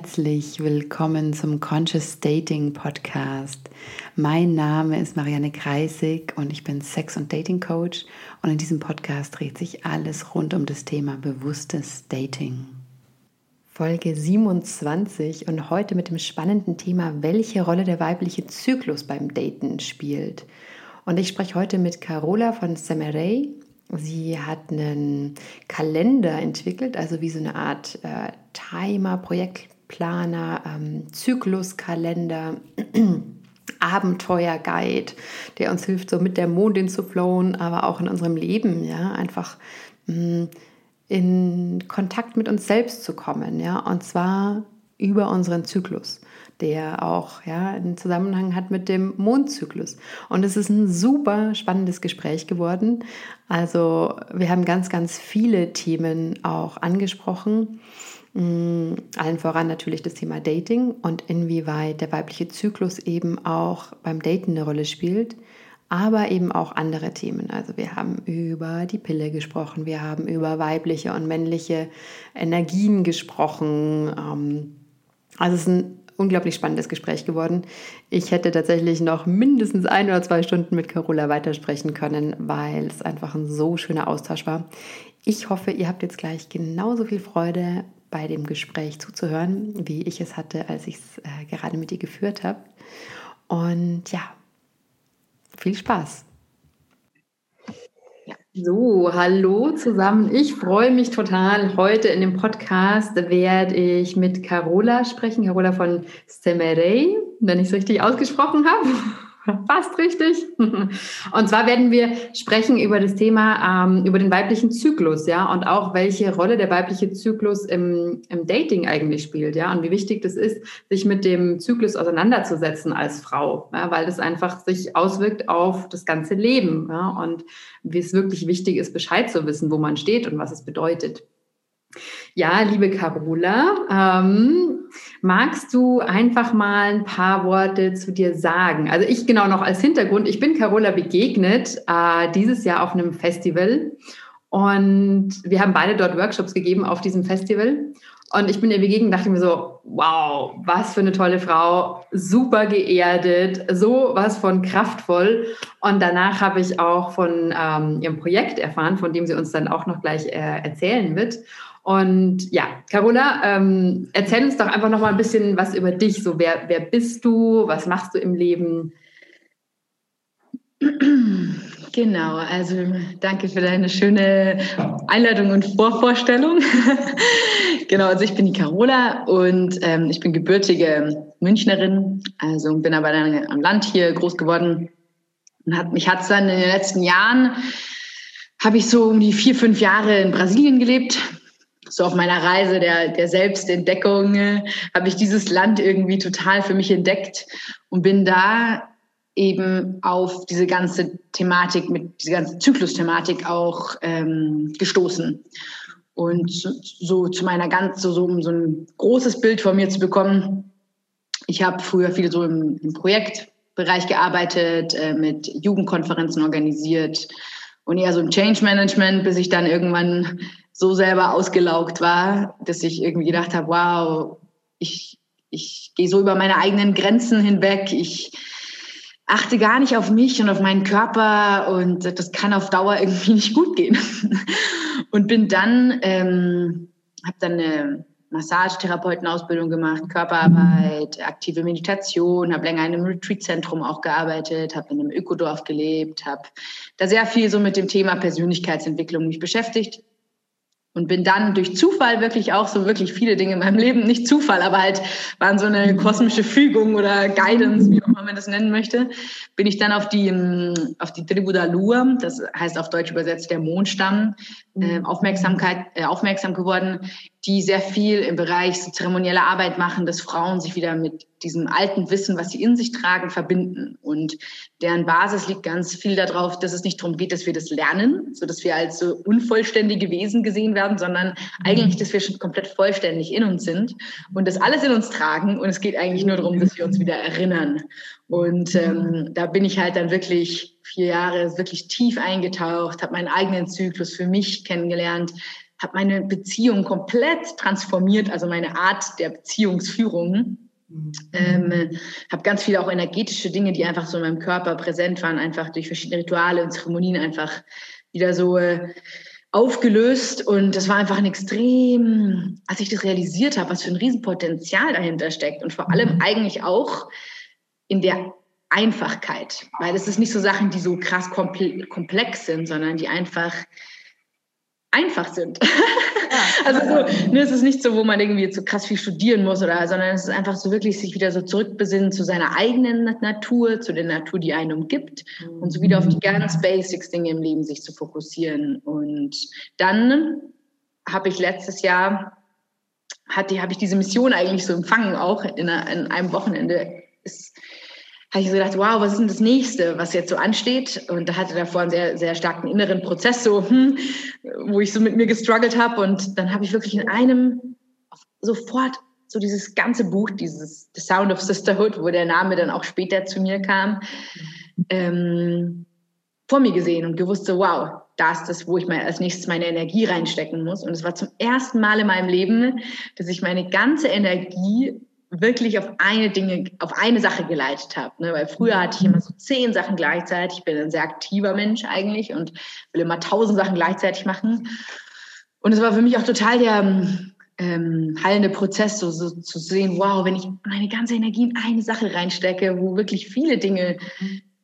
herzlich willkommen zum Conscious Dating Podcast. Mein Name ist Marianne Kreisig und ich bin Sex- und Dating Coach und in diesem Podcast dreht sich alles rund um das Thema bewusstes Dating. Folge 27 und heute mit dem spannenden Thema, welche Rolle der weibliche Zyklus beim Daten spielt. Und ich spreche heute mit Carola von Semerey Sie hat einen Kalender entwickelt, also wie so eine Art äh, Timer, Projektplaner, ähm, Zykluskalender, Abenteuerguide, der uns hilft, so mit der Mondin zu flowen, aber auch in unserem Leben, ja, einfach mh, mm, in Kontakt mit uns selbst zu kommen, ja, und zwar über unseren Zyklus der auch ja, einen Zusammenhang hat mit dem Mondzyklus. Und es ist ein super spannendes Gespräch geworden. Also wir haben ganz, ganz viele Themen auch angesprochen. Mm, allen voran natürlich das Thema Dating und inwieweit der weibliche Zyklus eben auch beim Daten eine Rolle spielt, aber eben auch andere Themen. Also wir haben über die Pille gesprochen, wir haben über weibliche und männliche Energien gesprochen. Ähm, also es ist ein unglaublich spannendes Gespräch geworden. Ich hätte tatsächlich noch mindestens ein oder zwei Stunden mit Carola weitersprechen können, weil es einfach ein so schöner Austausch war. Ich hoffe, ihr habt jetzt gleich genauso viel Freude bei dem Gespräch zuzuhören, wie ich es hatte, als ich es äh, gerade mit ihr geführt habe. Und ja, viel Spaß. So, hallo zusammen. Ich freue mich total. Heute in dem Podcast werde ich mit Carola sprechen, Carola von Semerey, wenn ich es richtig ausgesprochen habe. Fast richtig. Und zwar werden wir sprechen über das Thema, ähm, über den weiblichen Zyklus, ja, und auch welche Rolle der weibliche Zyklus im, im Dating eigentlich spielt, ja, und wie wichtig das ist, sich mit dem Zyklus auseinanderzusetzen als Frau, ja, weil das einfach sich auswirkt auf das ganze Leben, ja, und wie es wirklich wichtig ist, Bescheid zu wissen, wo man steht und was es bedeutet. Ja, liebe Carola, ähm, magst du einfach mal ein paar Worte zu dir sagen? Also ich genau noch als Hintergrund, ich bin Carola begegnet äh, dieses Jahr auf einem Festival und wir haben beide dort Workshops gegeben auf diesem Festival. Und ich bin ihr begegnet, dachte mir so, wow, was für eine tolle Frau, super geerdet, so was von kraftvoll. Und danach habe ich auch von ähm, ihrem Projekt erfahren, von dem sie uns dann auch noch gleich äh, erzählen wird. Und ja, Carola, ähm, erzähl uns doch einfach noch mal ein bisschen was über dich. So, wer, wer bist du? Was machst du im Leben? Genau, also danke für deine schöne Einleitung und Vorvorstellung. genau, also ich bin die Carola und ähm, ich bin gebürtige Münchnerin, also bin aber dann am Land hier groß geworden. Und hat, mich hat es dann in den letzten Jahren, habe ich so um die vier, fünf Jahre in Brasilien gelebt, so auf meiner Reise der, der Selbstentdeckung äh, habe ich dieses Land irgendwie total für mich entdeckt und bin da eben auf diese ganze Thematik, mit diese ganze Zyklus-Thematik auch ähm, gestoßen. Und so, zu meiner ganz, so, so so ein großes Bild von mir zu bekommen, ich habe früher viel so im, im Projektbereich gearbeitet, äh, mit Jugendkonferenzen organisiert und eher so im Change Management, bis ich dann irgendwann so selber ausgelaugt war, dass ich irgendwie gedacht habe, wow, ich, ich gehe so über meine eigenen Grenzen hinweg, ich achte gar nicht auf mich und auf meinen Körper und das kann auf Dauer irgendwie nicht gut gehen. Und bin dann, ähm, habe dann eine Massagetherapeutenausbildung gemacht, Körperarbeit, aktive Meditation, habe länger in einem Retreat-Zentrum auch gearbeitet, habe in einem Ökodorf gelebt, habe da sehr viel so mit dem Thema Persönlichkeitsentwicklung mich beschäftigt und bin dann durch Zufall wirklich auch so wirklich viele Dinge in meinem Leben, nicht Zufall, aber halt waren so eine kosmische Fügung oder Guidance, wie auch immer man das nennen möchte, bin ich dann auf die, ähm, auf die Tribu da Lua, das heißt auf Deutsch übersetzt der Mondstamm, äh, Aufmerksamkeit, äh, aufmerksam geworden, die sehr viel im Bereich so zeremonieller Arbeit machen, dass Frauen sich wieder mit diesem alten Wissen, was sie in sich tragen, verbinden. Und deren Basis liegt ganz viel darauf, dass es nicht darum geht, dass wir das lernen, so dass wir als so unvollständige Wesen gesehen werden, sondern eigentlich, dass wir schon komplett vollständig in uns sind und das alles in uns tragen. Und es geht eigentlich nur darum, dass wir uns wieder erinnern. Und ähm, da bin ich halt dann wirklich vier Jahre wirklich tief eingetaucht, habe meinen eigenen Zyklus für mich kennengelernt, habe meine Beziehung komplett transformiert, also meine Art der Beziehungsführung. Mhm. Ähm, habe ganz viele auch energetische Dinge, die einfach so in meinem Körper präsent waren, einfach durch verschiedene Rituale und Zeremonien einfach wieder so äh, aufgelöst. Und das war einfach ein extrem, als ich das realisiert habe, was für ein Riesenpotenzial dahinter steckt und vor allem mhm. eigentlich auch in der Einfachkeit, weil es ist nicht so Sachen, die so krass komplex sind, sondern die einfach einfach sind. also so, ne, es ist nicht so, wo man irgendwie so krass viel studieren muss oder, sondern es ist einfach so wirklich sich wieder so zurückbesinnen zu seiner eigenen Natur, zu der Natur, die einen umgibt und so wieder auf die ganz Basics Dinge im Leben sich zu fokussieren. Und dann habe ich letztes Jahr hatte, habe ich diese Mission eigentlich so empfangen, auch in, einer, in einem Wochenende. Habe ich so gedacht, wow, was ist denn das nächste, was jetzt so ansteht? Und da hatte davor einen sehr, sehr starken inneren Prozess, so, hm, wo ich so mit mir gestruggelt habe. Und dann habe ich wirklich in einem sofort so dieses ganze Buch, dieses The Sound of Sisterhood, wo der Name dann auch später zu mir kam, ähm, vor mir gesehen und gewusst, so, wow, da ist das, wo ich mal als nächstes meine Energie reinstecken muss. Und es war zum ersten Mal in meinem Leben, dass ich meine ganze Energie wirklich auf eine Dinge, auf eine Sache geleitet habe. Ne? Weil früher hatte ich immer so zehn Sachen gleichzeitig. Ich bin ein sehr aktiver Mensch eigentlich und will immer tausend Sachen gleichzeitig machen. Und es war für mich auch total der ähm, heilende Prozess, so, so zu sehen, wow, wenn ich meine ganze Energie in eine Sache reinstecke, wo wirklich viele Dinge,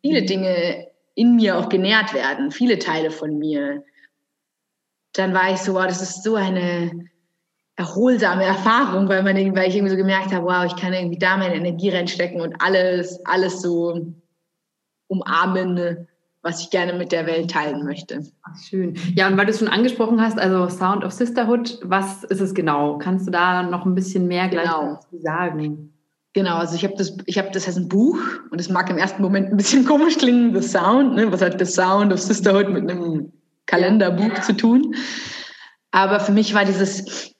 viele Dinge in mir auch genährt werden, viele Teile von mir, dann war ich so, wow, das ist so eine erholsame Erfahrung, weil, man, weil ich irgendwie so gemerkt habe, wow, ich kann irgendwie da meine Energie reinstecken und alles, alles so umarmen, was ich gerne mit der Welt teilen möchte. Ach, schön. Ja, und weil du es schon angesprochen hast, also Sound of Sisterhood, was ist es genau? Kannst du da noch ein bisschen mehr gleich genau. sagen? Genau, also ich habe das, ich habe das heißt ein Buch und es mag im ersten Moment ein bisschen komisch klingen, The Sound, ne? was hat The Sound of Sisterhood mit einem Kalenderbuch ja. zu tun? Aber für mich war dieses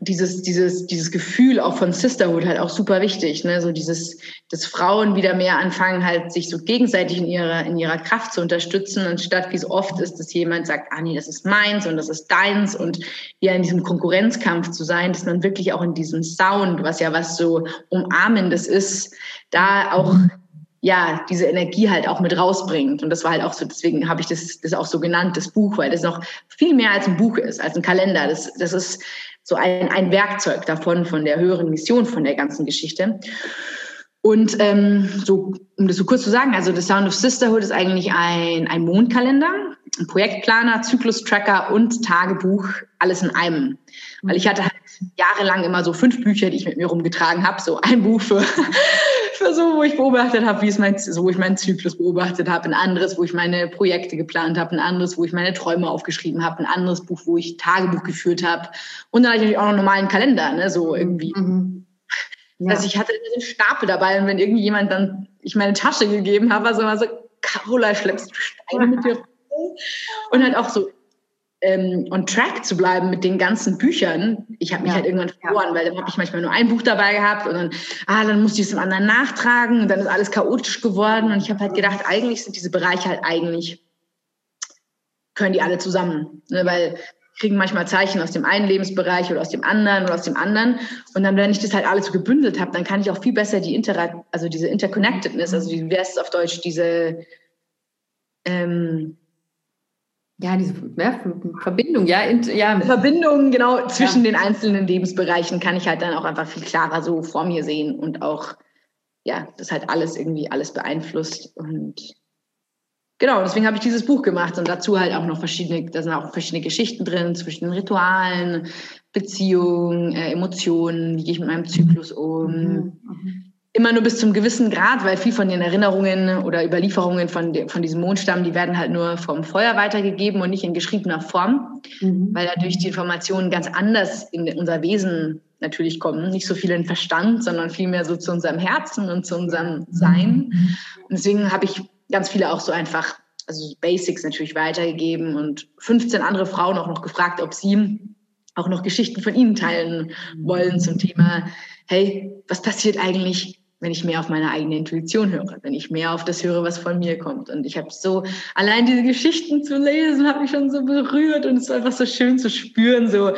dieses, dieses, dieses Gefühl auch von Sisterhood halt auch super wichtig, ne? So dieses, dass Frauen wieder mehr anfangen, halt sich so gegenseitig in ihrer, in ihrer Kraft zu unterstützen, anstatt wie es oft ist, dass jemand sagt, ah nee, das ist meins und das ist deins und ja in diesem Konkurrenzkampf zu sein, dass man wirklich auch in diesem Sound, was ja was so umarmendes ist, da auch ja, diese Energie halt auch mit rausbringt. Und das war halt auch so, deswegen habe ich das, das auch so genannt, das Buch, weil das noch viel mehr als ein Buch ist, als ein Kalender. Das, das ist so ein, ein Werkzeug davon, von der höheren Mission von der ganzen Geschichte. Und ähm, so, um das so kurz zu sagen, also The Sound of Sisterhood ist eigentlich ein, ein Mondkalender, ein Projektplaner, Zyklus-Tracker und Tagebuch, alles in einem. Weil ich hatte halt jahrelang immer so fünf Bücher, die ich mit mir rumgetragen habe. So ein Buch für, für so, wo ich beobachtet habe, wie es mein, so wo ich meinen Zyklus beobachtet habe, ein anderes, wo ich meine Projekte geplant habe, ein anderes, wo ich meine Träume aufgeschrieben habe, ein anderes Buch, wo ich Tagebuch geführt habe. Und dann natürlich auch noch einen normalen Kalender, ne, so irgendwie. Mhm. Ja. Also ich hatte einen Stapel dabei und wenn irgendjemand dann ich meine Tasche gegeben habe, also immer so, Carola, schleppst du Steine mit dir Und halt auch so ähm, on track zu bleiben mit den ganzen Büchern. Ich habe mich ja. halt irgendwann verloren, weil dann habe ich manchmal nur ein Buch dabei gehabt und dann, ah, dann musste ich es dem anderen nachtragen und dann ist alles chaotisch geworden und ich habe halt gedacht, eigentlich sind diese Bereiche halt eigentlich, können die alle zusammen, ne? weil kriegen manchmal Zeichen aus dem einen Lebensbereich oder aus dem anderen oder aus dem anderen. Und dann, wenn ich das halt alles so gebündelt habe, dann kann ich auch viel besser die Inter also diese Interconnectedness, also wie wäre es auf Deutsch, diese ähm, ja, diese ja, Verbindung, ja, in, ja. Verbindung, genau, zwischen ja. den einzelnen Lebensbereichen kann ich halt dann auch einfach viel klarer so vor mir sehen und auch, ja, das halt alles irgendwie alles beeinflusst und genau, deswegen habe ich dieses Buch gemacht und dazu halt auch noch verschiedene, da sind auch verschiedene Geschichten drin, zwischen den Ritualen, Beziehungen, äh, Emotionen, wie gehe ich mit meinem Zyklus um, mhm. mhm immer nur bis zum gewissen Grad, weil viel von den Erinnerungen oder Überlieferungen von, de, von diesem Mondstamm, die werden halt nur vom Feuer weitergegeben und nicht in geschriebener Form, mhm. weil dadurch die Informationen ganz anders in unser Wesen natürlich kommen. Nicht so viel in Verstand, sondern vielmehr so zu unserem Herzen und zu unserem Sein. Und deswegen habe ich ganz viele auch so einfach, also Basics natürlich weitergegeben und 15 andere Frauen auch noch gefragt, ob sie auch noch Geschichten von ihnen teilen wollen zum Thema, hey, was passiert eigentlich, wenn ich mehr auf meine eigene Intuition höre, wenn ich mehr auf das höre, was von mir kommt. Und ich habe so, allein diese Geschichten zu lesen, hat mich schon so berührt und es war einfach so schön zu spüren, so,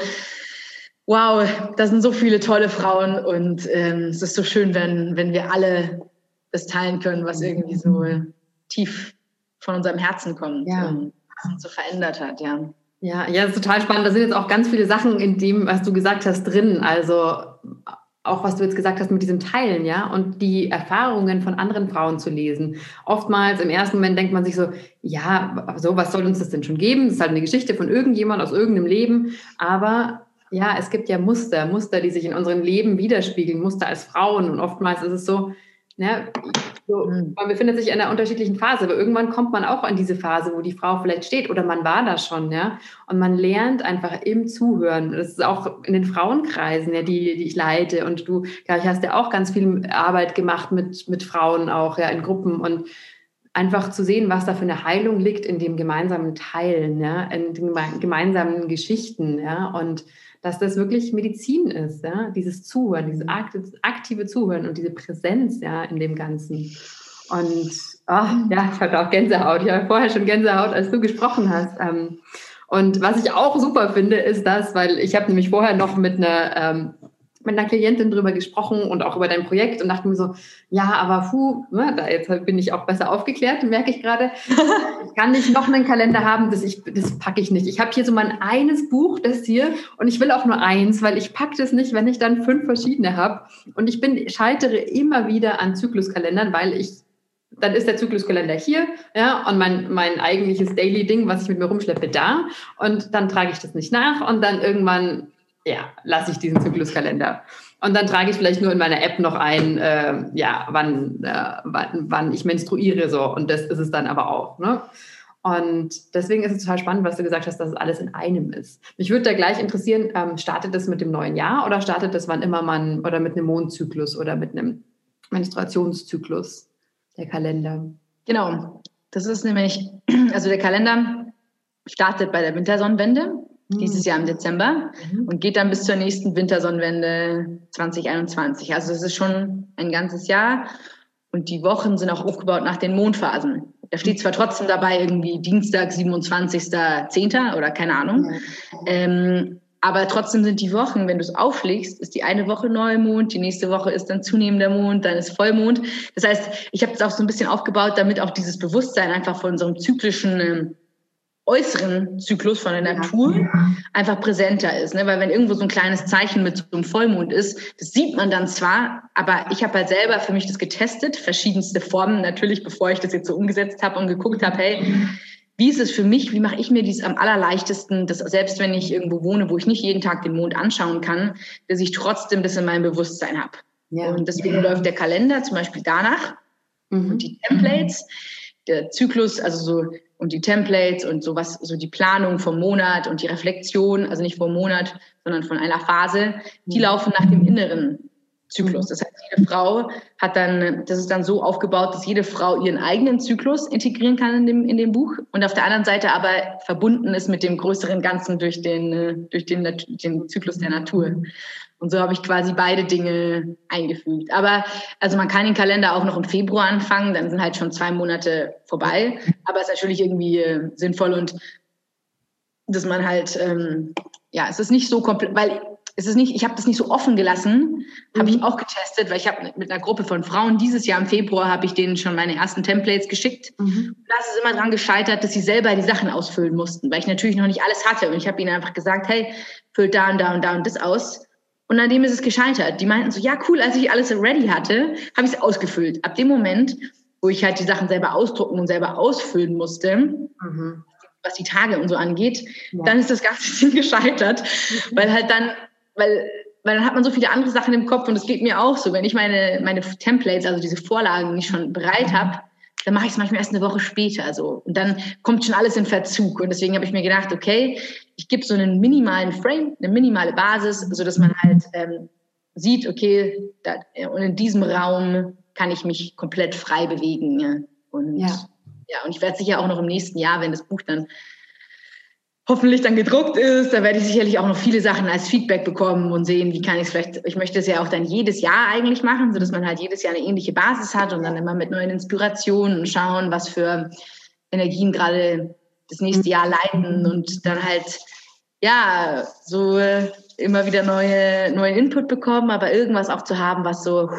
wow, da sind so viele tolle Frauen und ähm, es ist so schön, wenn, wenn wir alle das teilen können, was irgendwie so tief von unserem Herzen kommt ja. und uns so verändert hat, ja. Ja, ja, das ist total spannend. Da sind jetzt auch ganz viele Sachen in dem, was du gesagt hast, drin. Also auch was du jetzt gesagt hast mit diesem Teilen, ja, und die Erfahrungen von anderen Frauen zu lesen. Oftmals im ersten Moment denkt man sich so, ja, so, was soll uns das denn schon geben? Das ist halt eine Geschichte von irgendjemand aus irgendeinem Leben. Aber ja, es gibt ja Muster, Muster, die sich in unserem Leben widerspiegeln, Muster als Frauen. Und oftmals ist es so, Ne? So, mhm. man befindet sich in einer unterschiedlichen Phase, aber irgendwann kommt man auch in diese Phase, wo die Frau vielleicht steht oder man war da schon, ja. Und man lernt einfach im Zuhören. Das ist auch in den Frauenkreisen, ja, die, die ich leite. Und du, glaube ich, hast ja auch ganz viel Arbeit gemacht mit, mit Frauen auch, ja, in Gruppen und einfach zu sehen, was da für eine Heilung liegt in dem gemeinsamen Teilen, ja, in den gemeinsamen Geschichten, ja. Und dass das wirklich Medizin ist, ja, dieses Zuhören, dieses aktive Zuhören und diese Präsenz, ja, in dem Ganzen. Und oh, ja, ich hatte auch Gänsehaut. Ich habe vorher schon Gänsehaut, als du gesprochen hast. Ähm, und was ich auch super finde, ist das, weil ich habe nämlich vorher noch mit einer ähm, mit einer Klientin drüber gesprochen und auch über dein Projekt und dachte mir so, ja, aber fu, ne, da jetzt bin ich auch besser aufgeklärt, merke ich gerade. ich kann nicht noch einen Kalender haben, das, ich, das packe ich nicht. Ich habe hier so mein eines Buch, das hier, und ich will auch nur eins, weil ich packe das nicht, wenn ich dann fünf verschiedene habe. Und ich bin, scheitere immer wieder an Zykluskalendern, weil ich dann ist der Zykluskalender hier, ja, und mein, mein eigentliches Daily-Ding, was ich mit mir rumschleppe, da. Und dann trage ich das nicht nach und dann irgendwann ja, lasse ich diesen Zykluskalender. Und dann trage ich vielleicht nur in meiner App noch ein, äh, ja, wann, äh, wann, wann ich menstruiere so. Und das ist es dann aber auch. Ne? Und deswegen ist es total spannend, was du gesagt hast, dass es alles in einem ist. Mich würde da gleich interessieren, ähm, startet das mit dem neuen Jahr oder startet das wann immer man oder mit einem Mondzyklus oder mit einem Menstruationszyklus, der Kalender? Genau, das ist nämlich, also der Kalender startet bei der Wintersonnenwende dieses Jahr im Dezember mhm. und geht dann bis zur nächsten Wintersonnenwende 2021. Also es ist schon ein ganzes Jahr und die Wochen sind auch aufgebaut nach den Mondphasen. Da steht zwar trotzdem dabei irgendwie Dienstag, 27.10. oder keine Ahnung, mhm. ähm, aber trotzdem sind die Wochen, wenn du es auflegst, ist die eine Woche Neumond, die nächste Woche ist dann zunehmender Mond, dann ist Vollmond. Das heißt, ich habe es auch so ein bisschen aufgebaut, damit auch dieses Bewusstsein einfach von unserem zyklischen ähm, äußeren Zyklus von der Natur einfach präsenter ist. Ne? Weil wenn irgendwo so ein kleines Zeichen mit so einem Vollmond ist, das sieht man dann zwar, aber ich habe halt selber für mich das getestet, verschiedenste Formen natürlich, bevor ich das jetzt so umgesetzt habe und geguckt habe, hey, wie ist es für mich, wie mache ich mir dies am allerleichtesten, dass selbst wenn ich irgendwo wohne, wo ich nicht jeden Tag den Mond anschauen kann, dass ich trotzdem das in meinem Bewusstsein habe. Ja. Und deswegen ja. läuft der Kalender zum Beispiel danach mhm. und die Templates, der Zyklus, also so und die Templates und sowas, so die Planung vom Monat und die Reflexion, also nicht vom Monat, sondern von einer Phase, die mhm. laufen nach dem inneren Zyklus. Das heißt, jede Frau hat dann, das ist dann so aufgebaut, dass jede Frau ihren eigenen Zyklus integrieren kann in dem, in dem Buch und auf der anderen Seite aber verbunden ist mit dem größeren Ganzen durch den, durch den, den Zyklus der Natur. Und so habe ich quasi beide Dinge eingefügt. Aber also man kann den Kalender auch noch im Februar anfangen, dann sind halt schon zwei Monate vorbei. Aber es ist natürlich irgendwie äh, sinnvoll und dass man halt, ähm, ja, es ist nicht so komplett, weil es ist nicht, ich habe das nicht so offen gelassen, habe ich mhm. auch getestet, weil ich habe mit einer Gruppe von Frauen dieses Jahr im Februar habe ich denen schon meine ersten Templates geschickt. Mhm. Und da ist es immer dran gescheitert, dass sie selber die Sachen ausfüllen mussten, weil ich natürlich noch nicht alles hatte und ich habe ihnen einfach gesagt, hey, füllt da und da und da und das aus. Und an dem ist es gescheitert. Die meinten so, ja, cool, als ich alles ready hatte, habe ich es ausgefüllt. Ab dem Moment, wo ich halt die Sachen selber ausdrucken und selber ausfüllen musste, mhm. was die Tage und so angeht, ja. dann ist das ganze Ding gescheitert, mhm. weil halt dann, weil, weil dann hat man so viele andere Sachen im Kopf und es geht mir auch so, wenn ich meine, meine Templates, also diese Vorlagen nicht schon bereit habe, dann mache ich es manchmal erst eine Woche später so. Und dann kommt schon alles in Verzug. Und deswegen habe ich mir gedacht, okay, ich gebe so einen minimalen Frame, eine minimale Basis, so dass man halt ähm, sieht, okay, da, und in diesem Raum kann ich mich komplett frei bewegen. Ja. Und ja, ja und ich werde sicher auch noch im nächsten Jahr, wenn das Buch dann hoffentlich dann gedruckt ist. Da werde ich sicherlich auch noch viele Sachen als Feedback bekommen und sehen, wie kann ich es vielleicht, ich möchte es ja auch dann jedes Jahr eigentlich machen, sodass man halt jedes Jahr eine ähnliche Basis hat und dann immer mit neuen Inspirationen schauen, was für Energien gerade das nächste Jahr leiten und dann halt, ja, so immer wieder neue, neuen Input bekommen, aber irgendwas auch zu haben, was so,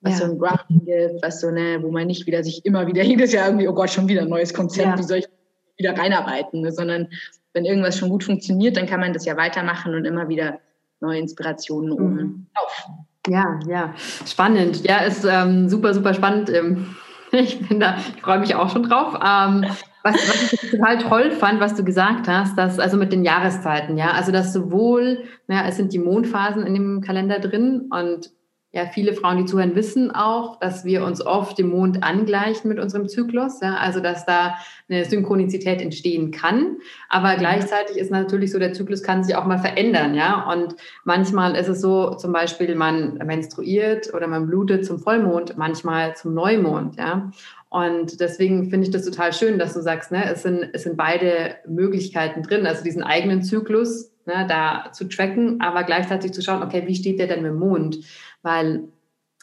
was ja. so ein Grounding gibt, was so, ne, wo man nicht wieder sich immer wieder jedes Jahr irgendwie, oh Gott, schon wieder ein neues Konzept, ja. wie soll ich wieder reinarbeiten, ne? sondern wenn irgendwas schon gut funktioniert, dann kann man das ja weitermachen und immer wieder neue Inspirationen oben mhm. auf. Ja, ja, spannend. Ja, ist ähm, super, super spannend. Ähm, ich bin da, ich freue mich auch schon drauf. Ähm, was, was ich total toll fand, was du gesagt hast, dass also mit den Jahreszeiten, ja, also dass sowohl, naja, es sind die Mondphasen in dem Kalender drin und ja, viele Frauen, die zuhören, wissen auch, dass wir uns oft dem Mond angleichen mit unserem Zyklus. Ja, also, dass da eine Synchronizität entstehen kann. Aber gleichzeitig ist natürlich so, der Zyklus kann sich auch mal verändern. Ja, und manchmal ist es so, zum Beispiel, man menstruiert oder man blutet zum Vollmond, manchmal zum Neumond. Ja, und deswegen finde ich das total schön, dass du sagst, ne, es sind, es sind beide Möglichkeiten drin, also diesen eigenen Zyklus ne, da zu tracken, aber gleichzeitig zu schauen, okay, wie steht der denn mit dem Mond? Weil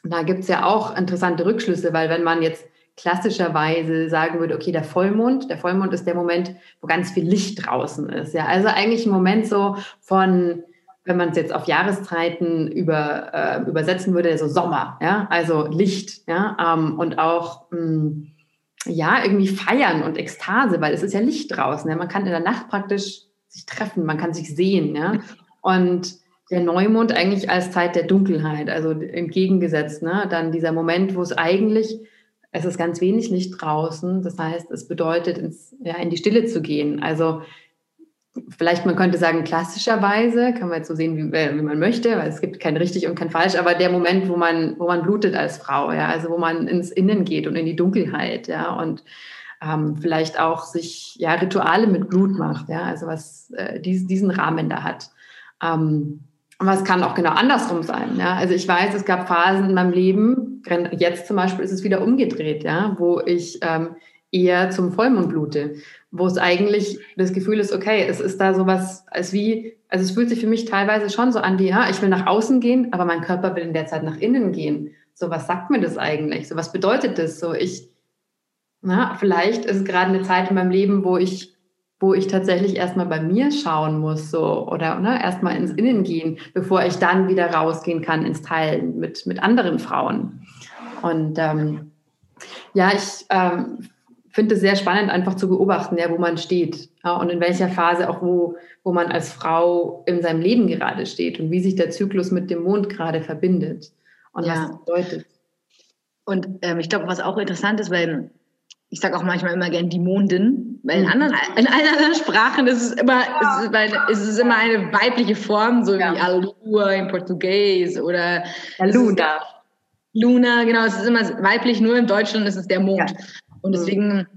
da gibt es ja auch interessante Rückschlüsse, weil wenn man jetzt klassischerweise sagen würde, okay, der Vollmond, der Vollmond ist der Moment, wo ganz viel Licht draußen ist. Ja, also eigentlich ein Moment so von, wenn man es jetzt auf Jahreszeiten über, äh, übersetzen würde, so Sommer, ja, also Licht, ja, ähm, und auch mh, hm, ja irgendwie feiern und Ekstase, weil es ist ja Licht draußen. Ja, man kann in der Nacht praktisch sich treffen, man kann sich sehen, ja, und der Neumond eigentlich als Zeit der Dunkelheit, also entgegengesetzt. Ne? Dann dieser Moment, wo es eigentlich, es ist ganz wenig Licht draußen, das heißt, es bedeutet, ins, ja, in die Stille zu gehen. Also vielleicht man könnte sagen, klassischerweise, kann man jetzt so sehen, wie, äh, wie man möchte, weil es gibt kein richtig und kein falsch, aber der Moment, wo man, wo man blutet als Frau, ja, also wo man ins Innen geht und in die Dunkelheit, ja, und ähm, vielleicht auch sich ja Rituale mit Blut macht, ja, also was äh, dies, diesen Rahmen da hat. Ähm, aber es kann auch genau andersrum sein. Ja? Also ich weiß, es gab Phasen in meinem Leben, jetzt zum Beispiel ist es wieder umgedreht, ja, wo ich ähm, eher zum Vollmond blute, wo es eigentlich das Gefühl ist, okay, es ist da sowas als wie, also es fühlt sich für mich teilweise schon so an wie, ja, ich will nach außen gehen, aber mein Körper will in der Zeit nach innen gehen. So, was sagt mir das eigentlich? So, was bedeutet das? So, ich, na, vielleicht ist gerade eine Zeit in meinem Leben, wo ich wo ich tatsächlich erstmal bei mir schauen muss, so oder ne, erstmal ins Innen gehen, bevor ich dann wieder rausgehen kann ins Teilen mit, mit anderen Frauen. Und ähm, ja, ich ähm, finde es sehr spannend, einfach zu beobachten, ja, wo man steht ja, und in welcher Phase auch wo, wo man als Frau in seinem Leben gerade steht und wie sich der Zyklus mit dem Mond gerade verbindet und ja. was das bedeutet. Und ähm, ich glaube, was auch interessant ist, weil ich sage auch manchmal immer gern die Mondin, weil in, mhm. anderen, in allen anderen Sprachen ist es immer, ist, es, ist immer eine weibliche Form, so ja. wie Alua in Portugies oder ja, Luna. Luna, genau, es ist immer weiblich, nur in Deutschland ist es der Mond. Ja. Und deswegen,